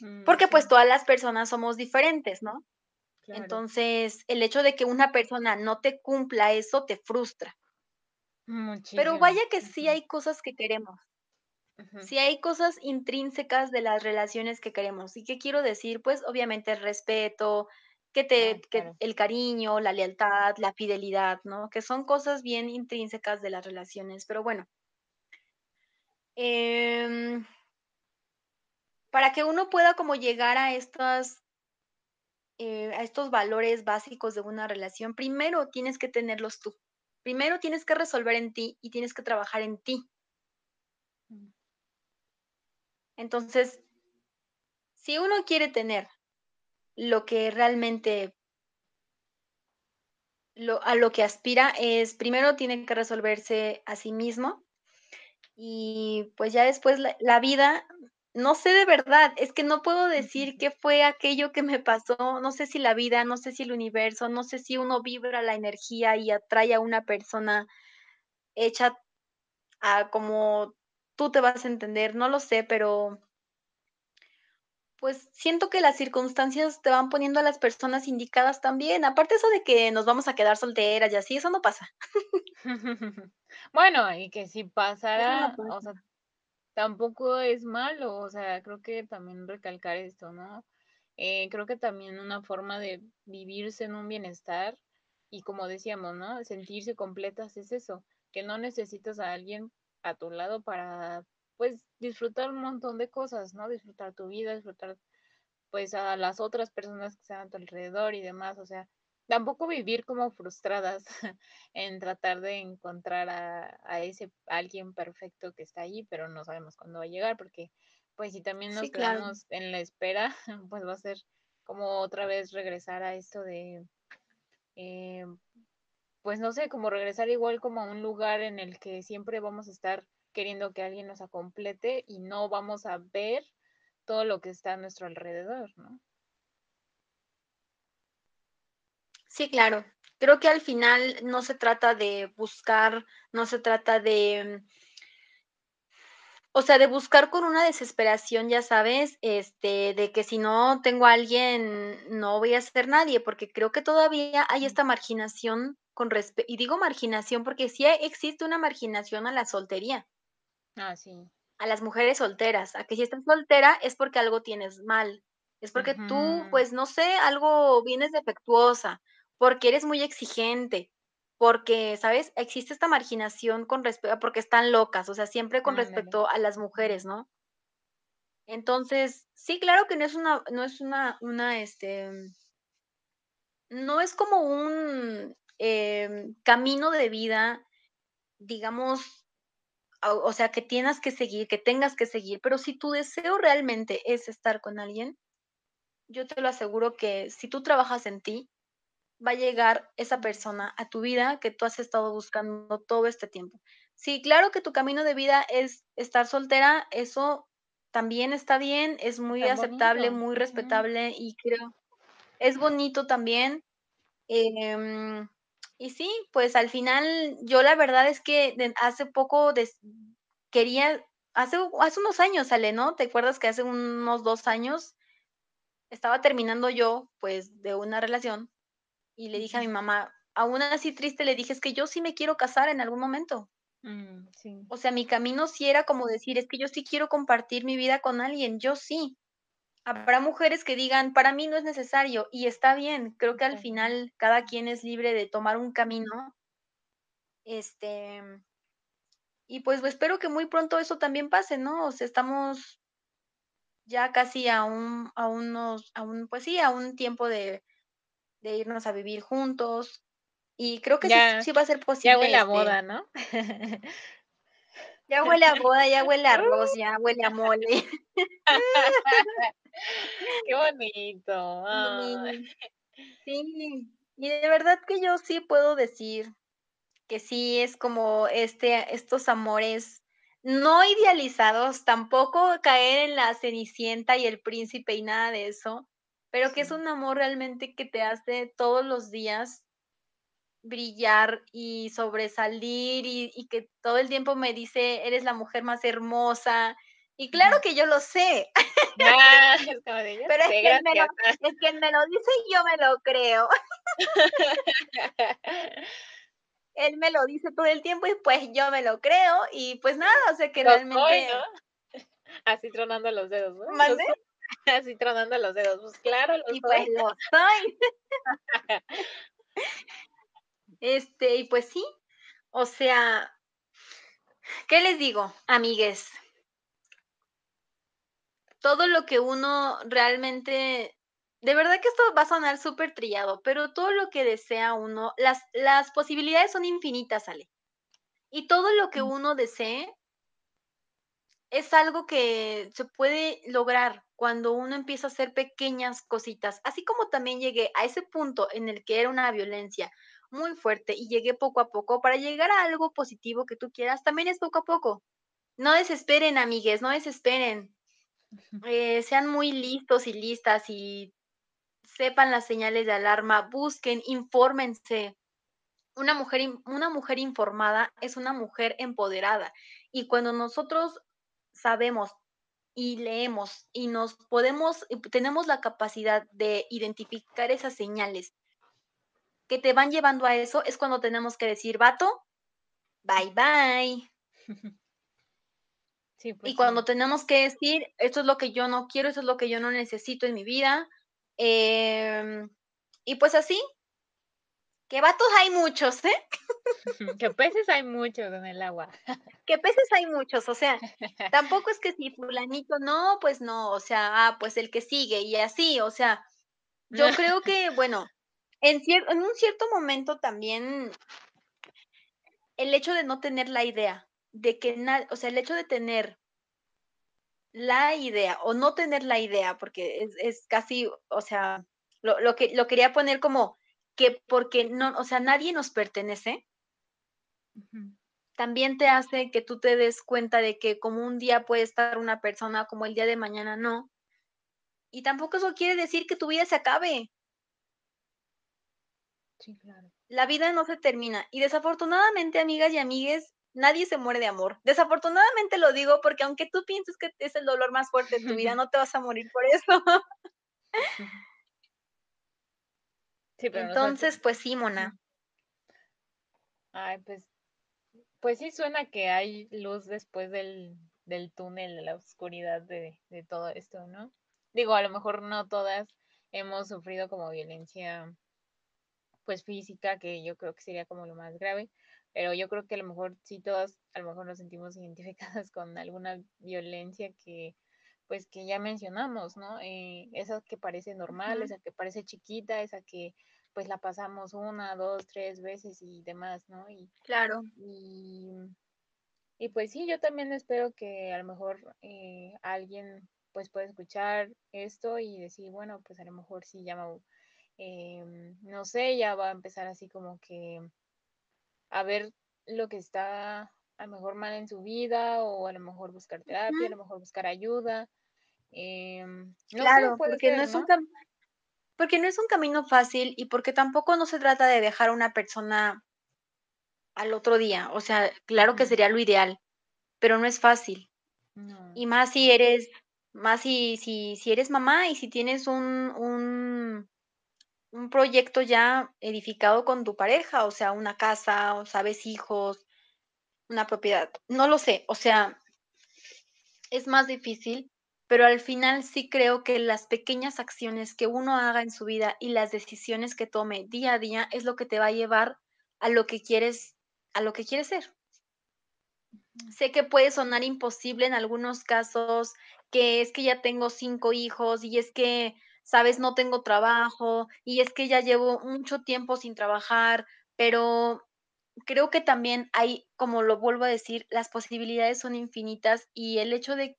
Mm, porque pues todas las personas somos diferentes, ¿no? claro. Entonces, el hecho de que una persona no te cumpla eso te frustra. Pero vaya que sí hay cosas que queremos. Sí hay cosas intrínsecas de las relaciones que queremos. ¿Y qué quiero decir? Pues obviamente el respeto, que te, que claro. el cariño, la lealtad, la fidelidad, ¿no? Que son cosas bien intrínsecas de las relaciones. Pero bueno, em, para que uno pueda como llegar a estas, eh, a estos valores básicos de una relación, primero tienes que tenerlos tú. Primero tienes que resolver en ti y tienes que trabajar en ti. Mm, Entonces, si uno quiere tener lo que realmente lo, a lo que aspira es, primero tiene que resolverse a sí mismo y pues ya después la, la vida, no sé de verdad, es que no puedo decir qué fue aquello que me pasó, no sé si la vida, no sé si el universo, no sé si uno vibra la energía y atrae a una persona hecha a como tú te vas a entender, no lo sé, pero Pues siento que las circunstancias te van poniendo a las personas indicadas también. Aparte eso de que nos vamos a quedar solteras y así, eso no pasa. Bueno, y que si no pasara, o sea, pasa. Tampoco es malo, o sea, creo que también recalcar esto, ¿no? Eh, creo que también una forma de vivirse en un bienestar y como decíamos, ¿no? Sentirse completas es eso, que no necesitas a alguien a tu lado para, pues, disfrutar un montón de cosas, ¿no? Disfrutar tu vida, disfrutar, pues, a las otras personas que están a tu alrededor y demás, o sea, tampoco vivir como frustradas en tratar de encontrar a, a ese alguien perfecto que está ahí, pero no sabemos cuándo va a llegar, porque pues si también nos Sí, claro. quedamos en la espera, pues va a ser como otra vez regresar a esto de, eh, pues no sé, como regresar igual como a un lugar en el que siempre vamos a estar queriendo que alguien nos complete y no vamos a ver todo lo que está a nuestro alrededor, ¿no? Sí, claro. Creo que al final no se trata de buscar, no se trata de, o sea, de buscar con una desesperación, ya sabes, este, de que si no tengo a alguien, no voy a ser nadie, porque creo que todavía hay esta marginación con respecto, y digo marginación porque sí existe una marginación a la soltería. Ah, sí. a las mujeres solteras, a que si estás soltera es porque algo tienes mal, es porque tú, pues, no sé, algo vienes defectuosa, porque eres muy exigente, porque, ¿sabes? Existe esta marginación con respecto, porque están locas, o sea, siempre con Ándale. respecto a las mujeres, ¿no? Entonces, sí, claro que no es una, no es una, una, este, no es como un em, camino de vida, digamos, o o sea, que tienes que seguir, que tengas que seguir, pero si tu deseo realmente es estar con alguien, yo te lo aseguro que si tú trabajas en ti, va a llegar esa persona a tu vida que tú has estado buscando todo este tiempo. Sí, claro que tu camino de vida es estar soltera, eso también está bien, es muy aceptable, bonito. muy respetable y creo es bonito también. Em, y sí, pues al final yo la verdad es que hace poco des quería hace hace unos años, Ale, ¿no? ¿Te acuerdas que hace unos 2 años estaba terminando yo, pues, de una relación y le dije a mi mamá, aún así triste, le dije: "Es que yo sí me quiero casar en algún momento". Mm, sí, O sea, mi camino sí era como decir: "Es que yo sí quiero compartir mi vida con alguien", yo sí. Habrá mujeres que digan: "Para mí no es necesario", y está bien. Creo que al final cada quien es libre de tomar un camino, este, Y pues espero que muy pronto eso también pase, ¿no? O sea, estamos ya casi a un, a unos, a un, pues sí, a un tiempo de, de irnos a vivir juntos. Y creo que sí, Ya, sí va a ser ya posible, huele a este, boda, ¿no? ya huele a boda, ya huele a arroz, ya huele a mole. Qué bonito. ay. Sí, y de verdad que yo sí puedo decir que sí es como este, estos amores no idealizados, tampoco caer en la Cenicienta y el príncipe y nada de eso, pero que es un amor realmente que te hace todos los días brillar y sobresalir y, y que todo el tiempo me dice, eres la mujer más hermosa. Y claro que yo lo sé, Ah, es como de, "Ya pero es que me lo, gracias". es que me lo dice y yo me lo creo. Él me lo dice todo el tiempo y pues yo me lo creo y pues nada, o sea que Lo soy, realmente... ¿no? Así tronando los dedos, ¿no? Soy. Así tronando los dedos. Pues claro, lo Y pues soy. lo soy. Este, y pues sí, o sea, ¿qué les digo, amigues? Todo lo que uno realmente, de verdad que esto va a sonar súper trillado, pero todo lo que desea uno, las, las posibilidades son infinitas, Ale. Y todo lo que Mm. uno desee es algo que se puede lograr cuando uno empieza a hacer pequeñas cositas. Así como también llegué a ese punto en el que era una violencia muy fuerte y llegué poco a poco para llegar a algo positivo que tú quieras, también es poco a poco. No desesperen, amigues, no desesperen. Eh, sean muy listos y listas y sepan las señales de alarma, busquen, infórmense. Una mujer, una mujer informada es una mujer empoderada. Y cuando nosotros sabemos y leemos y nos podemos, y tenemos la capacidad de identificar esas señales que te van llevando a eso, es cuando tenemos que decir, vato, bye bye. Sí, pues Y sí. cuando tenemos que decir, esto es lo que yo no quiero, esto es lo que yo no necesito en mi vida. em, y pues así, que vatos hay muchos, ¿eh? Que peces hay muchos en el agua. Que peces hay muchos, o sea, tampoco es que si fulanito no, pues no, o sea, ah, pues el que sigue y así, o sea, yo creo que, bueno, en, cier- en un cierto momento también el hecho de no tener la idea de que nada, o sea, el hecho de tener la idea o no tener la idea, porque es, es casi, o sea, lo, lo que lo quería poner como que porque no, o sea, nadie nos pertenece, también te hace que tú te des cuenta de que como un día puede estar una persona, como el día de mañana no. Y tampoco eso quiere decir que tu vida se acabe. Sí, claro. La vida no se termina. Y desafortunadamente, amigas y amigues, nadie se muere de amor. Desafortunadamente lo digo porque aunque tú pienses que es el dolor más fuerte de tu vida, no te vas a morir por eso. Sí, pero nos Entonces, pues sí, Mona. Ay, pues, pues sí suena que hay luz después del, del túnel, de la oscuridad de, de todo esto, ¿no? Digo, a lo mejor no todas hemos sufrido como violencia, pues física, que yo creo que sería como lo más grave, pero yo creo que a lo mejor sí todas, a lo mejor nos sentimos identificadas con alguna violencia que, pues que ya mencionamos, ¿no? Eh, esa que parece normal, esa que parece chiquita, esa que pues la pasamos una, dos, tres veces y demás, ¿no? Y, Claro. y, y pues sí, yo también espero que a lo mejor eh, alguien pues pueda escuchar esto y decir, bueno, pues a lo mejor sí ya, me- em, no sé, ya va a empezar así como que a ver lo que está a lo mejor mal en su vida o a lo mejor buscar terapia, a lo mejor buscar ayuda. Em, no Claro, porque no es un porque no es un camino fácil y porque tampoco no se trata de dejar a una persona al otro día. O sea, claro que Ujú. sería lo ideal, pero no es fácil. No. Y más si eres, más si, si, si eres mamá y si tienes un, un, un proyecto ya edificado con tu pareja, o sea, una casa, o sabes, hijos, una propiedad. No lo sé, o sea, es más difícil, pero al final sí creo que las pequeñas acciones que uno haga en su vida y las decisiones que tome día a día es lo que te va a llevar a lo que quieres, a lo que quieres ser. Sé que puede sonar imposible en algunos casos, que es que ya tengo 5 hijos y es que, ¿sabes? No tengo trabajo y es que ya llevo mucho tiempo sin trabajar, pero creo que también hay, como lo vuelvo a decir, las posibilidades son infinitas y el hecho de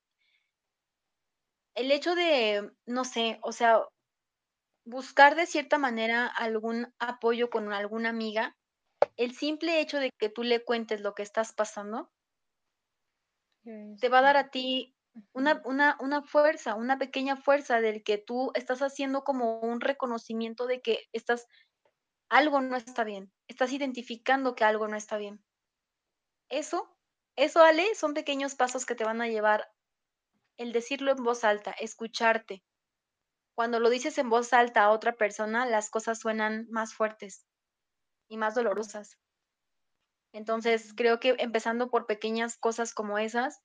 el hecho de, no sé, o sea, buscar de cierta manera algún apoyo con alguna amiga, el simple hecho de que tú le cuentes lo que estás pasando te va a dar a ti una una una fuerza, una pequeña fuerza del que tú estás haciendo como un reconocimiento de que estás algo no está bien, estás identificando que algo no está bien. Eso eso, Ale, son pequeños pasos que te van a llevar el decirlo en voz alta, escucharte. Cuando lo dices en voz alta a otra persona, las cosas suenan más fuertes y más dolorosas. Entonces, creo que empezando por pequeñas cosas como esas,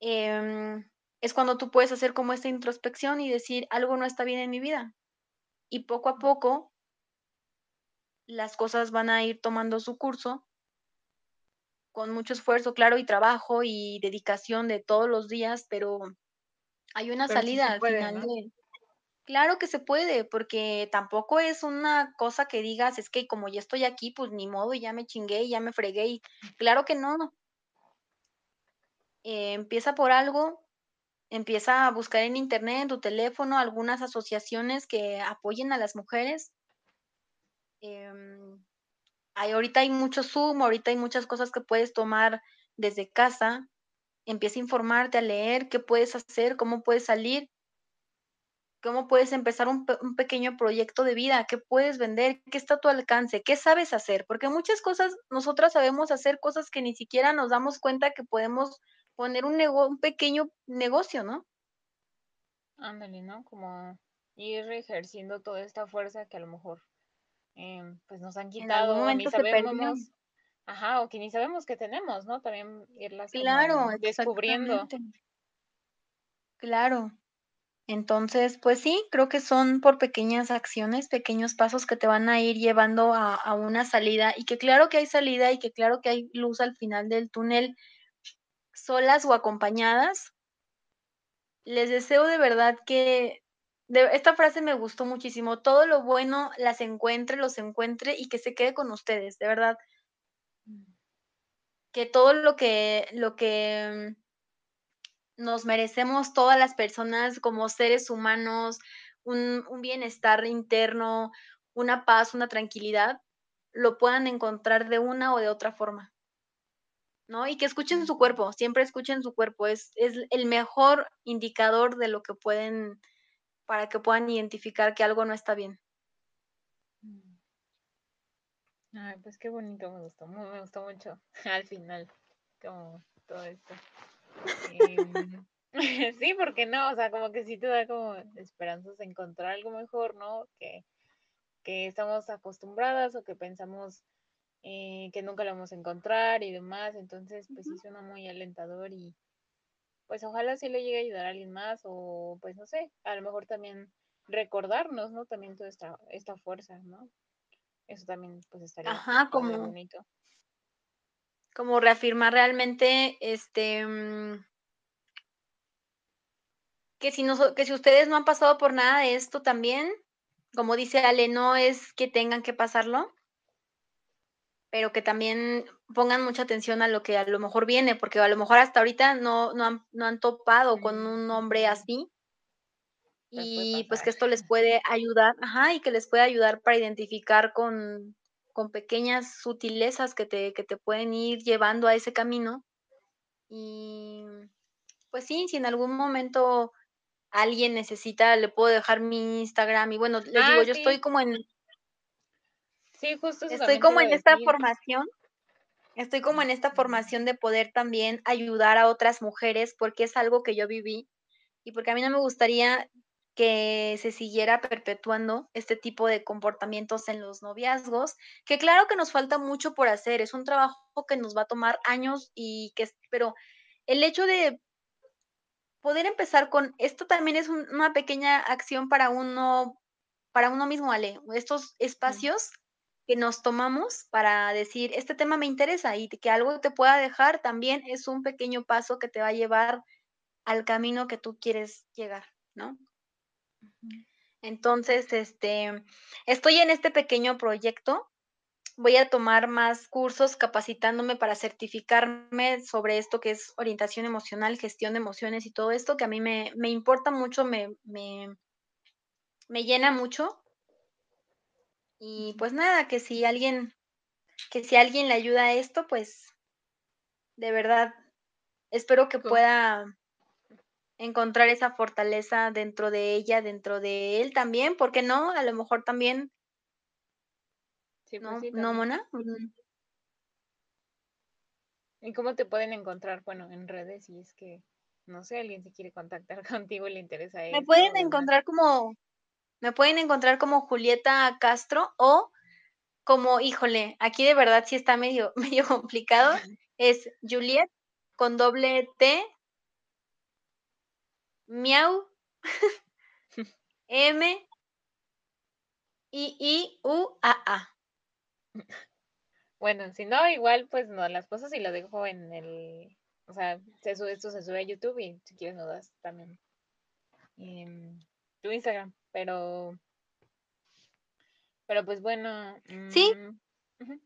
em, es cuando tú puedes hacer como esta introspección y decir: "Algo no está bien en mi vida". Y poco a poco las cosas van a ir tomando su curso con mucho esfuerzo, claro, y trabajo y dedicación de todos los días, pero hay una Pero sí se salida al puede, final ¿no? de claro que se puede, porque tampoco es una cosa que digas: "Es que como ya estoy aquí, pues ni modo, ya me chingué, ya me fregué", y claro que no. Eh, empieza por algo, empieza a buscar en Internet, en tu teléfono, algunas asociaciones que apoyen a las mujeres. Em, ahorita hay mucho Zoom, ahorita hay muchas cosas que puedes tomar desde casa. Empieza a informarte, a leer qué puedes hacer, cómo puedes salir, cómo puedes empezar un, pe- un pequeño proyecto de vida, qué puedes vender, qué está a tu alcance, qué sabes hacer, porque muchas cosas nosotras sabemos hacer cosas que ni siquiera nos damos cuenta que podemos poner un, un pequeño negocio, ¿no? Ándale, ¿no? Como ir ejerciendo toda esta fuerza que a lo mejor em, pues nos han En algún quitado o ni se sabemos, ajá, o que ni sabemos que tenemos, ¿no? También irlas Claro, descubriendo. claro. Entonces, pues sí, creo que son por pequeñas acciones, pequeños pasos que te van a ir llevando a, a una salida y que claro que hay salida y que claro que hay luz al final del túnel, solas o acompañadas. Les deseo de verdad que de, esta frase me gustó muchísimo, todo lo bueno las encuentre, los encuentre y que se quede con ustedes, de verdad, que todo lo que lo que nos merecemos todas las personas como seres humanos, un un bienestar interno, una paz, una tranquilidad, lo puedan encontrar de una o de otra forma, ¿no? Y que escuchen su cuerpo, siempre escuchen su cuerpo, es es el mejor indicador de lo que pueden para que puedan identificar que algo no está bien. ujú. Ay, pues qué bonito, me gustó, me gustó mucho al final, como todo esto. Em, sí, porque no, o sea, como que sí te da como esperanzas de encontrar algo mejor, ¿no? Que, que estamos acostumbradas o que pensamos eh, que nunca lo vamos a encontrar y demás, entonces pues Ujú. sí suena muy alentador y pues ojalá sí le llegue a ayudar a alguien más o pues no sé, a lo mejor también recordarnos, ¿no? También toda esta, esta fuerza, ¿no? Eso también pues estaría Ajá, como bonito. como reafirmar realmente, este, mm, que si noso que si ustedes no han pasado por nada de esto también, como dice Ale, no es que tengan que pasarlo, Pero que también pongan mucha atención a lo que a lo mejor viene, porque a lo mejor hasta ahorita no no han no han topado con un hombre así, y pues que esto les puede ayudar ajá, y que les puede ayudar para identificar con con pequeñas sutilezas que te que te pueden ir llevando a ese camino. Y, pues sí, si en algún momento alguien necesita, le puedo dejar mi Instagram. Y bueno, les digo, Ah, yo estoy como en sí, justo estoy como en esta formación Estoy como en esta formación de poder también ayudar a otras mujeres, porque es algo que yo viví y porque a mí no me gustaría que se siguiera perpetuando este tipo de comportamientos en los noviazgos, que claro que nos falta mucho por hacer, es un trabajo que nos va a tomar años y que pero el hecho de poder empezar con esto también es un una pequeña acción para uno para uno mismo, Ale, estos espacios que nos tomamos para decir, este tema me interesa y que algo te pueda dejar, también es un pequeño paso que te va a llevar al camino que tú quieres llegar, ¿no? Entonces, este, estoy en este pequeño proyecto. Voy a tomar más cursos capacitándome para certificarme sobre esto que es orientación emocional, gestión de emociones y todo esto que a mí me, me importa mucho, me, me, me llena mucho. Y pues nada, que si alguien, que si alguien le ayuda a esto, pues de verdad espero que pueda encontrar esa fortaleza dentro de ella, dentro de él también, ¿por qué no? A lo mejor también, Sí, pues ¿no? sí, ¿No. Mona? ¿Y cómo te pueden encontrar? Bueno, en redes, si es que, no sé, alguien se quiere contactar contigo y le interesa Me esto pueden encontrar como, me pueden encontrar como Julieta Castro o como, híjole, aquí de verdad sí está medio, medio complicado, es Juliet con doble T, miau, M, I, I, U, A, A. Bueno, si no, igual pues no las cosas y lo dejo en el, o sea, se sube, esto se sube a YouTube y si quieres nos das también. Em, tu Instagram, pero, pero pues bueno, Sí. mm.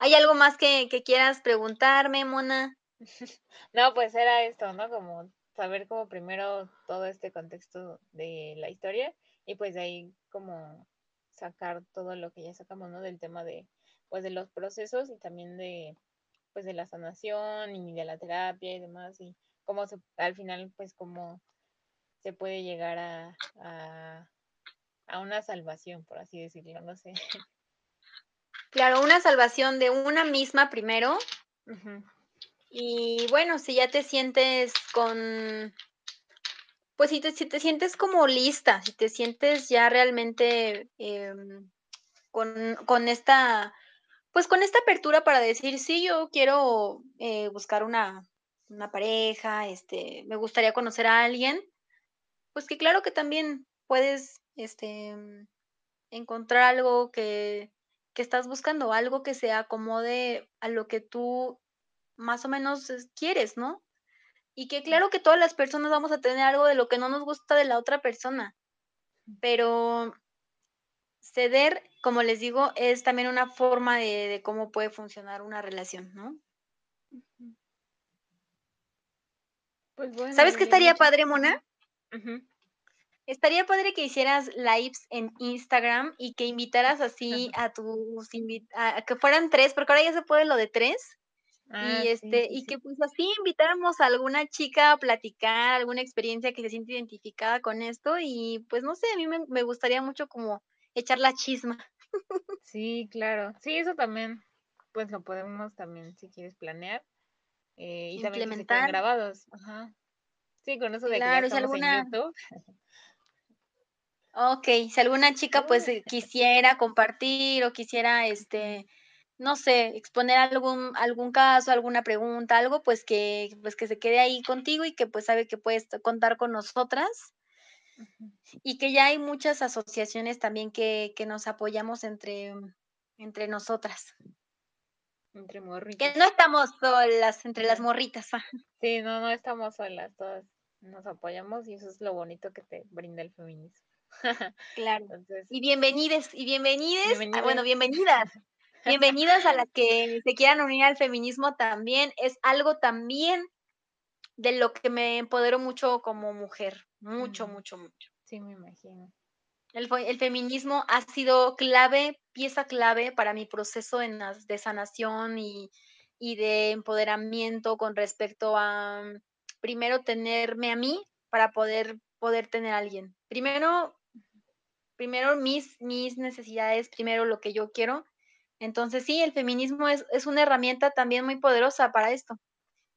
¿Hay algo más que, que quieras preguntarme, Mona? No, pues era esto, ¿no? Como saber como primero todo este contexto de la historia y pues de ahí como sacar todo lo que ya sacamos, ¿no? Del tema de, pues de los procesos y también de, pues de la sanación y de la terapia y demás y cómo se, al final, pues cómo se puede llegar a, a, a una salvación, por así decirlo, no sé. Claro, una salvación de una misma primero. Y bueno, si ya te sientes con, pues si te, si te sientes como lista, si te sientes ya realmente em, con, con esta, pues con esta apertura para decir, sí, yo quiero eh, buscar una, una pareja, este, me gustaría conocer a alguien, pues que claro que también puedes, este, encontrar algo que, que estás buscando, algo que se acomode a lo que tú más o menos es- quieres, ¿no? Y que claro que todas las personas vamos a tener algo de lo que no nos gusta de la otra persona, pero ceder, como les digo, es también una forma de, de cómo puede funcionar una relación, ¿no? Pues bueno, ¿Sabes qué estaría padre, Mona? Estaría padre que hicieras lives en Instagram y que invitaras así a tus a, que fueran tres, porque ahora ya se puede lo de tres. Ah, Y este, sí, y que pues así invitáramos a alguna chica a platicar, alguna experiencia que se siente identificada con esto, y pues no sé, a mí me, me gustaría mucho como echar la chisma. Sí, claro. Sí, eso también, pues lo podemos también, si quieres, planear. eh, y también que se Implementar. grabados. Ajá. Sí, con eso de que ya Claro, estamos en alguna, YouTube. ok, si alguna chica pues eh, quisiera compartir o quisiera este, no sé, exponer algún, algún caso, alguna pregunta, algo, pues que, pues que se quede ahí contigo y que pues sabe que puedes contar con nosotras. Y que ya hay muchas asociaciones también que, que nos apoyamos entre, entre nosotras. Entre Que morritas. no estamos solas entre las morritas. Sí, no, no estamos solas, todas nos apoyamos y eso es lo bonito que te brinda el feminismo. Claro. Entonces, Y bienvenides, y bienvenides, ah, bueno, bienvenidas. bienvenidas. A las que se quieran unir al feminismo también. Es algo también de lo que me empodero mucho como mujer. Mucho, Mm, mucho, mucho. Sí, me imagino. El, el feminismo ha sido clave, pieza clave para mi proceso en las- de sanación y, y de empoderamiento con respecto a, primero, tenerme a mí para poder, poder tener a alguien. Primero, primero mis, mis necesidades, primero lo que yo quiero. Entonces, sí, el feminismo es, es una herramienta también muy poderosa para esto.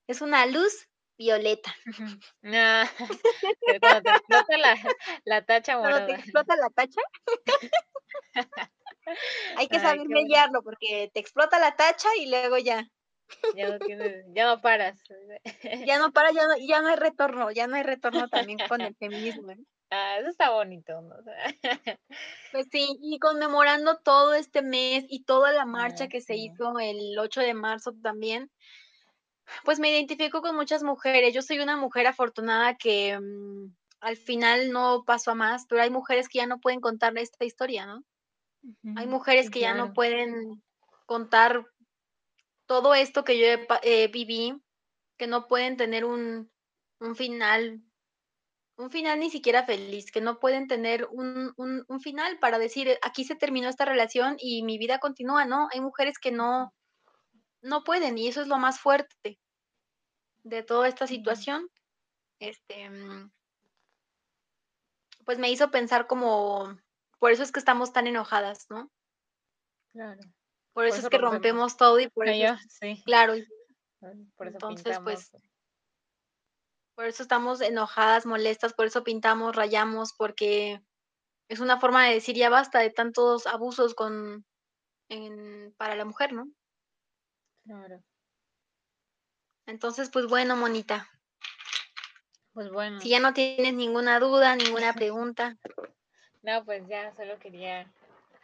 Es una luz violeta. Ujú. Ah, Cuando te explota la, la tacha Cuando te morada. explota la tacha, hay que saber mediarlo porque te explota la tacha y luego ya. Ya no tienes, ya no paras. Ya no para, ya no, ya no hay retorno, ya no hay retorno también con el feminismo. ¿eh? Ah, eso está bonito, ¿no? Pues sí, y conmemorando todo este mes y toda la marcha Ah, que se hizo el 8 de marzo también, pues me identifico con muchas mujeres. Yo soy una mujer afortunada que mm, al final no pasó a más, pero hay mujeres que ya no pueden contar esta historia, ¿no? Hay mujeres que ya no pueden contar todo esto que yo eh, viví, que no pueden tener un, un final, un final ni siquiera feliz, que no pueden tener un, un, un final para decir, "Eh, aquí se terminó esta relación y mi vida continúa, ¿no? Hay mujeres que no, no pueden y eso es lo más fuerte de toda esta situación. Este, mm, pues me hizo pensar como, por eso es que estamos tan enojadas, ¿no? Claro. Por Por eso es que rompemos. rompemos todo y por eso, yo, sí. claro, Por eso entonces pintamos. pues por eso estamos enojadas, molestas, por eso pintamos, rayamos, porque es una forma de decir ya basta de tantos abusos con en, para la mujer, ¿no? Claro. Entonces, pues bueno, Monita, Pues bueno. si ya no tienes ninguna duda, ninguna pregunta, No, pues ya, solo quería.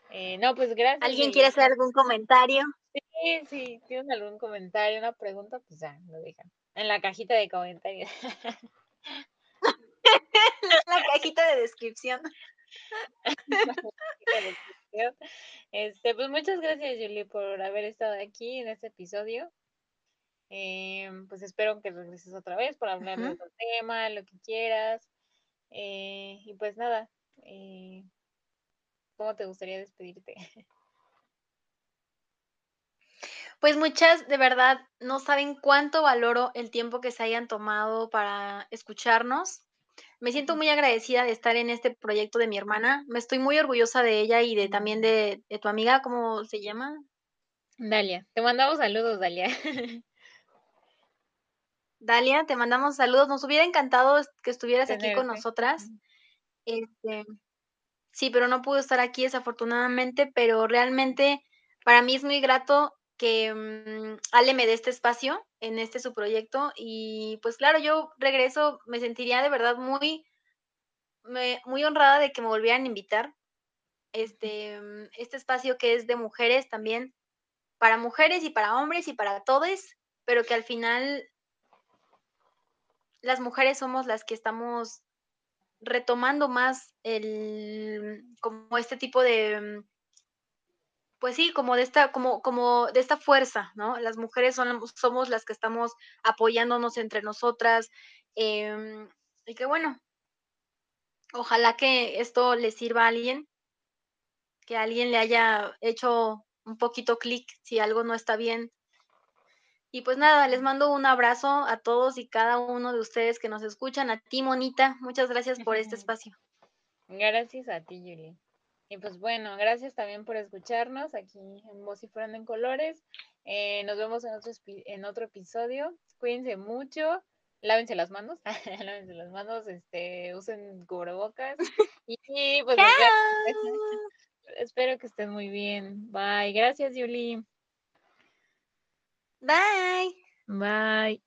eh, no, pues gracias. ¿alguien quiere hacer algún comentario? Sí, sí, tienen algún comentario, una pregunta, pues ya, lo dejan. En la cajita de comentarios. la cajita de descripción. Este, pues muchas gracias, Julie, por haber estado aquí en este episodio. Eh, pues espero que regreses otra vez para hablar de otro tema, lo que quieras. Eh, y pues nada, eh, ¿cómo te gustaría despedirte? Pues muchas, de verdad, no saben cuánto valoro el tiempo que se hayan tomado para escucharnos. Me siento muy agradecida de estar en este proyecto de mi hermana. Me estoy muy orgullosa de ella y de también de, de tu amiga, ¿cómo se llama? Dalia, te mandamos saludos, Dalia. Dalia, te mandamos saludos. Nos hubiera encantado que estuvieras aquí con nosotras. Este, sí, pero no pudo estar aquí desafortunadamente, pero realmente para mí es muy grato que mm, Ale me dé este espacio en este su proyecto y pues claro, yo regreso, me sentiría de verdad muy, me- muy honrada de que me volvieran a invitar. Este, mm, este espacio que es de mujeres también, para mujeres y para hombres y para todos, pero que al final las mujeres somos las que estamos retomando más el como este tipo de mm, pues sí, como de esta como como de esta fuerza, ¿no? Las mujeres son somos las que estamos apoyándonos entre nosotras, em, y que bueno, ojalá que esto le sirva a alguien, que alguien le haya hecho un poquito clic si algo no está bien. Y pues nada, les mando un abrazo a todos y cada uno de ustedes que nos escuchan. A ti, Monita, muchas gracias por este espacio. Gracias a ti, Yuli. Y pues bueno, gracias también por escucharnos aquí en Voz y Fueron en Colores. Eh, nos vemos en otro, en otro episodio. Cuídense mucho. Lávense las manos. Lávense las manos. Este, usen cubrebocas. Y, y, pues espero que estén muy bien. Bye. Gracias, Yuli. Bye. Bye.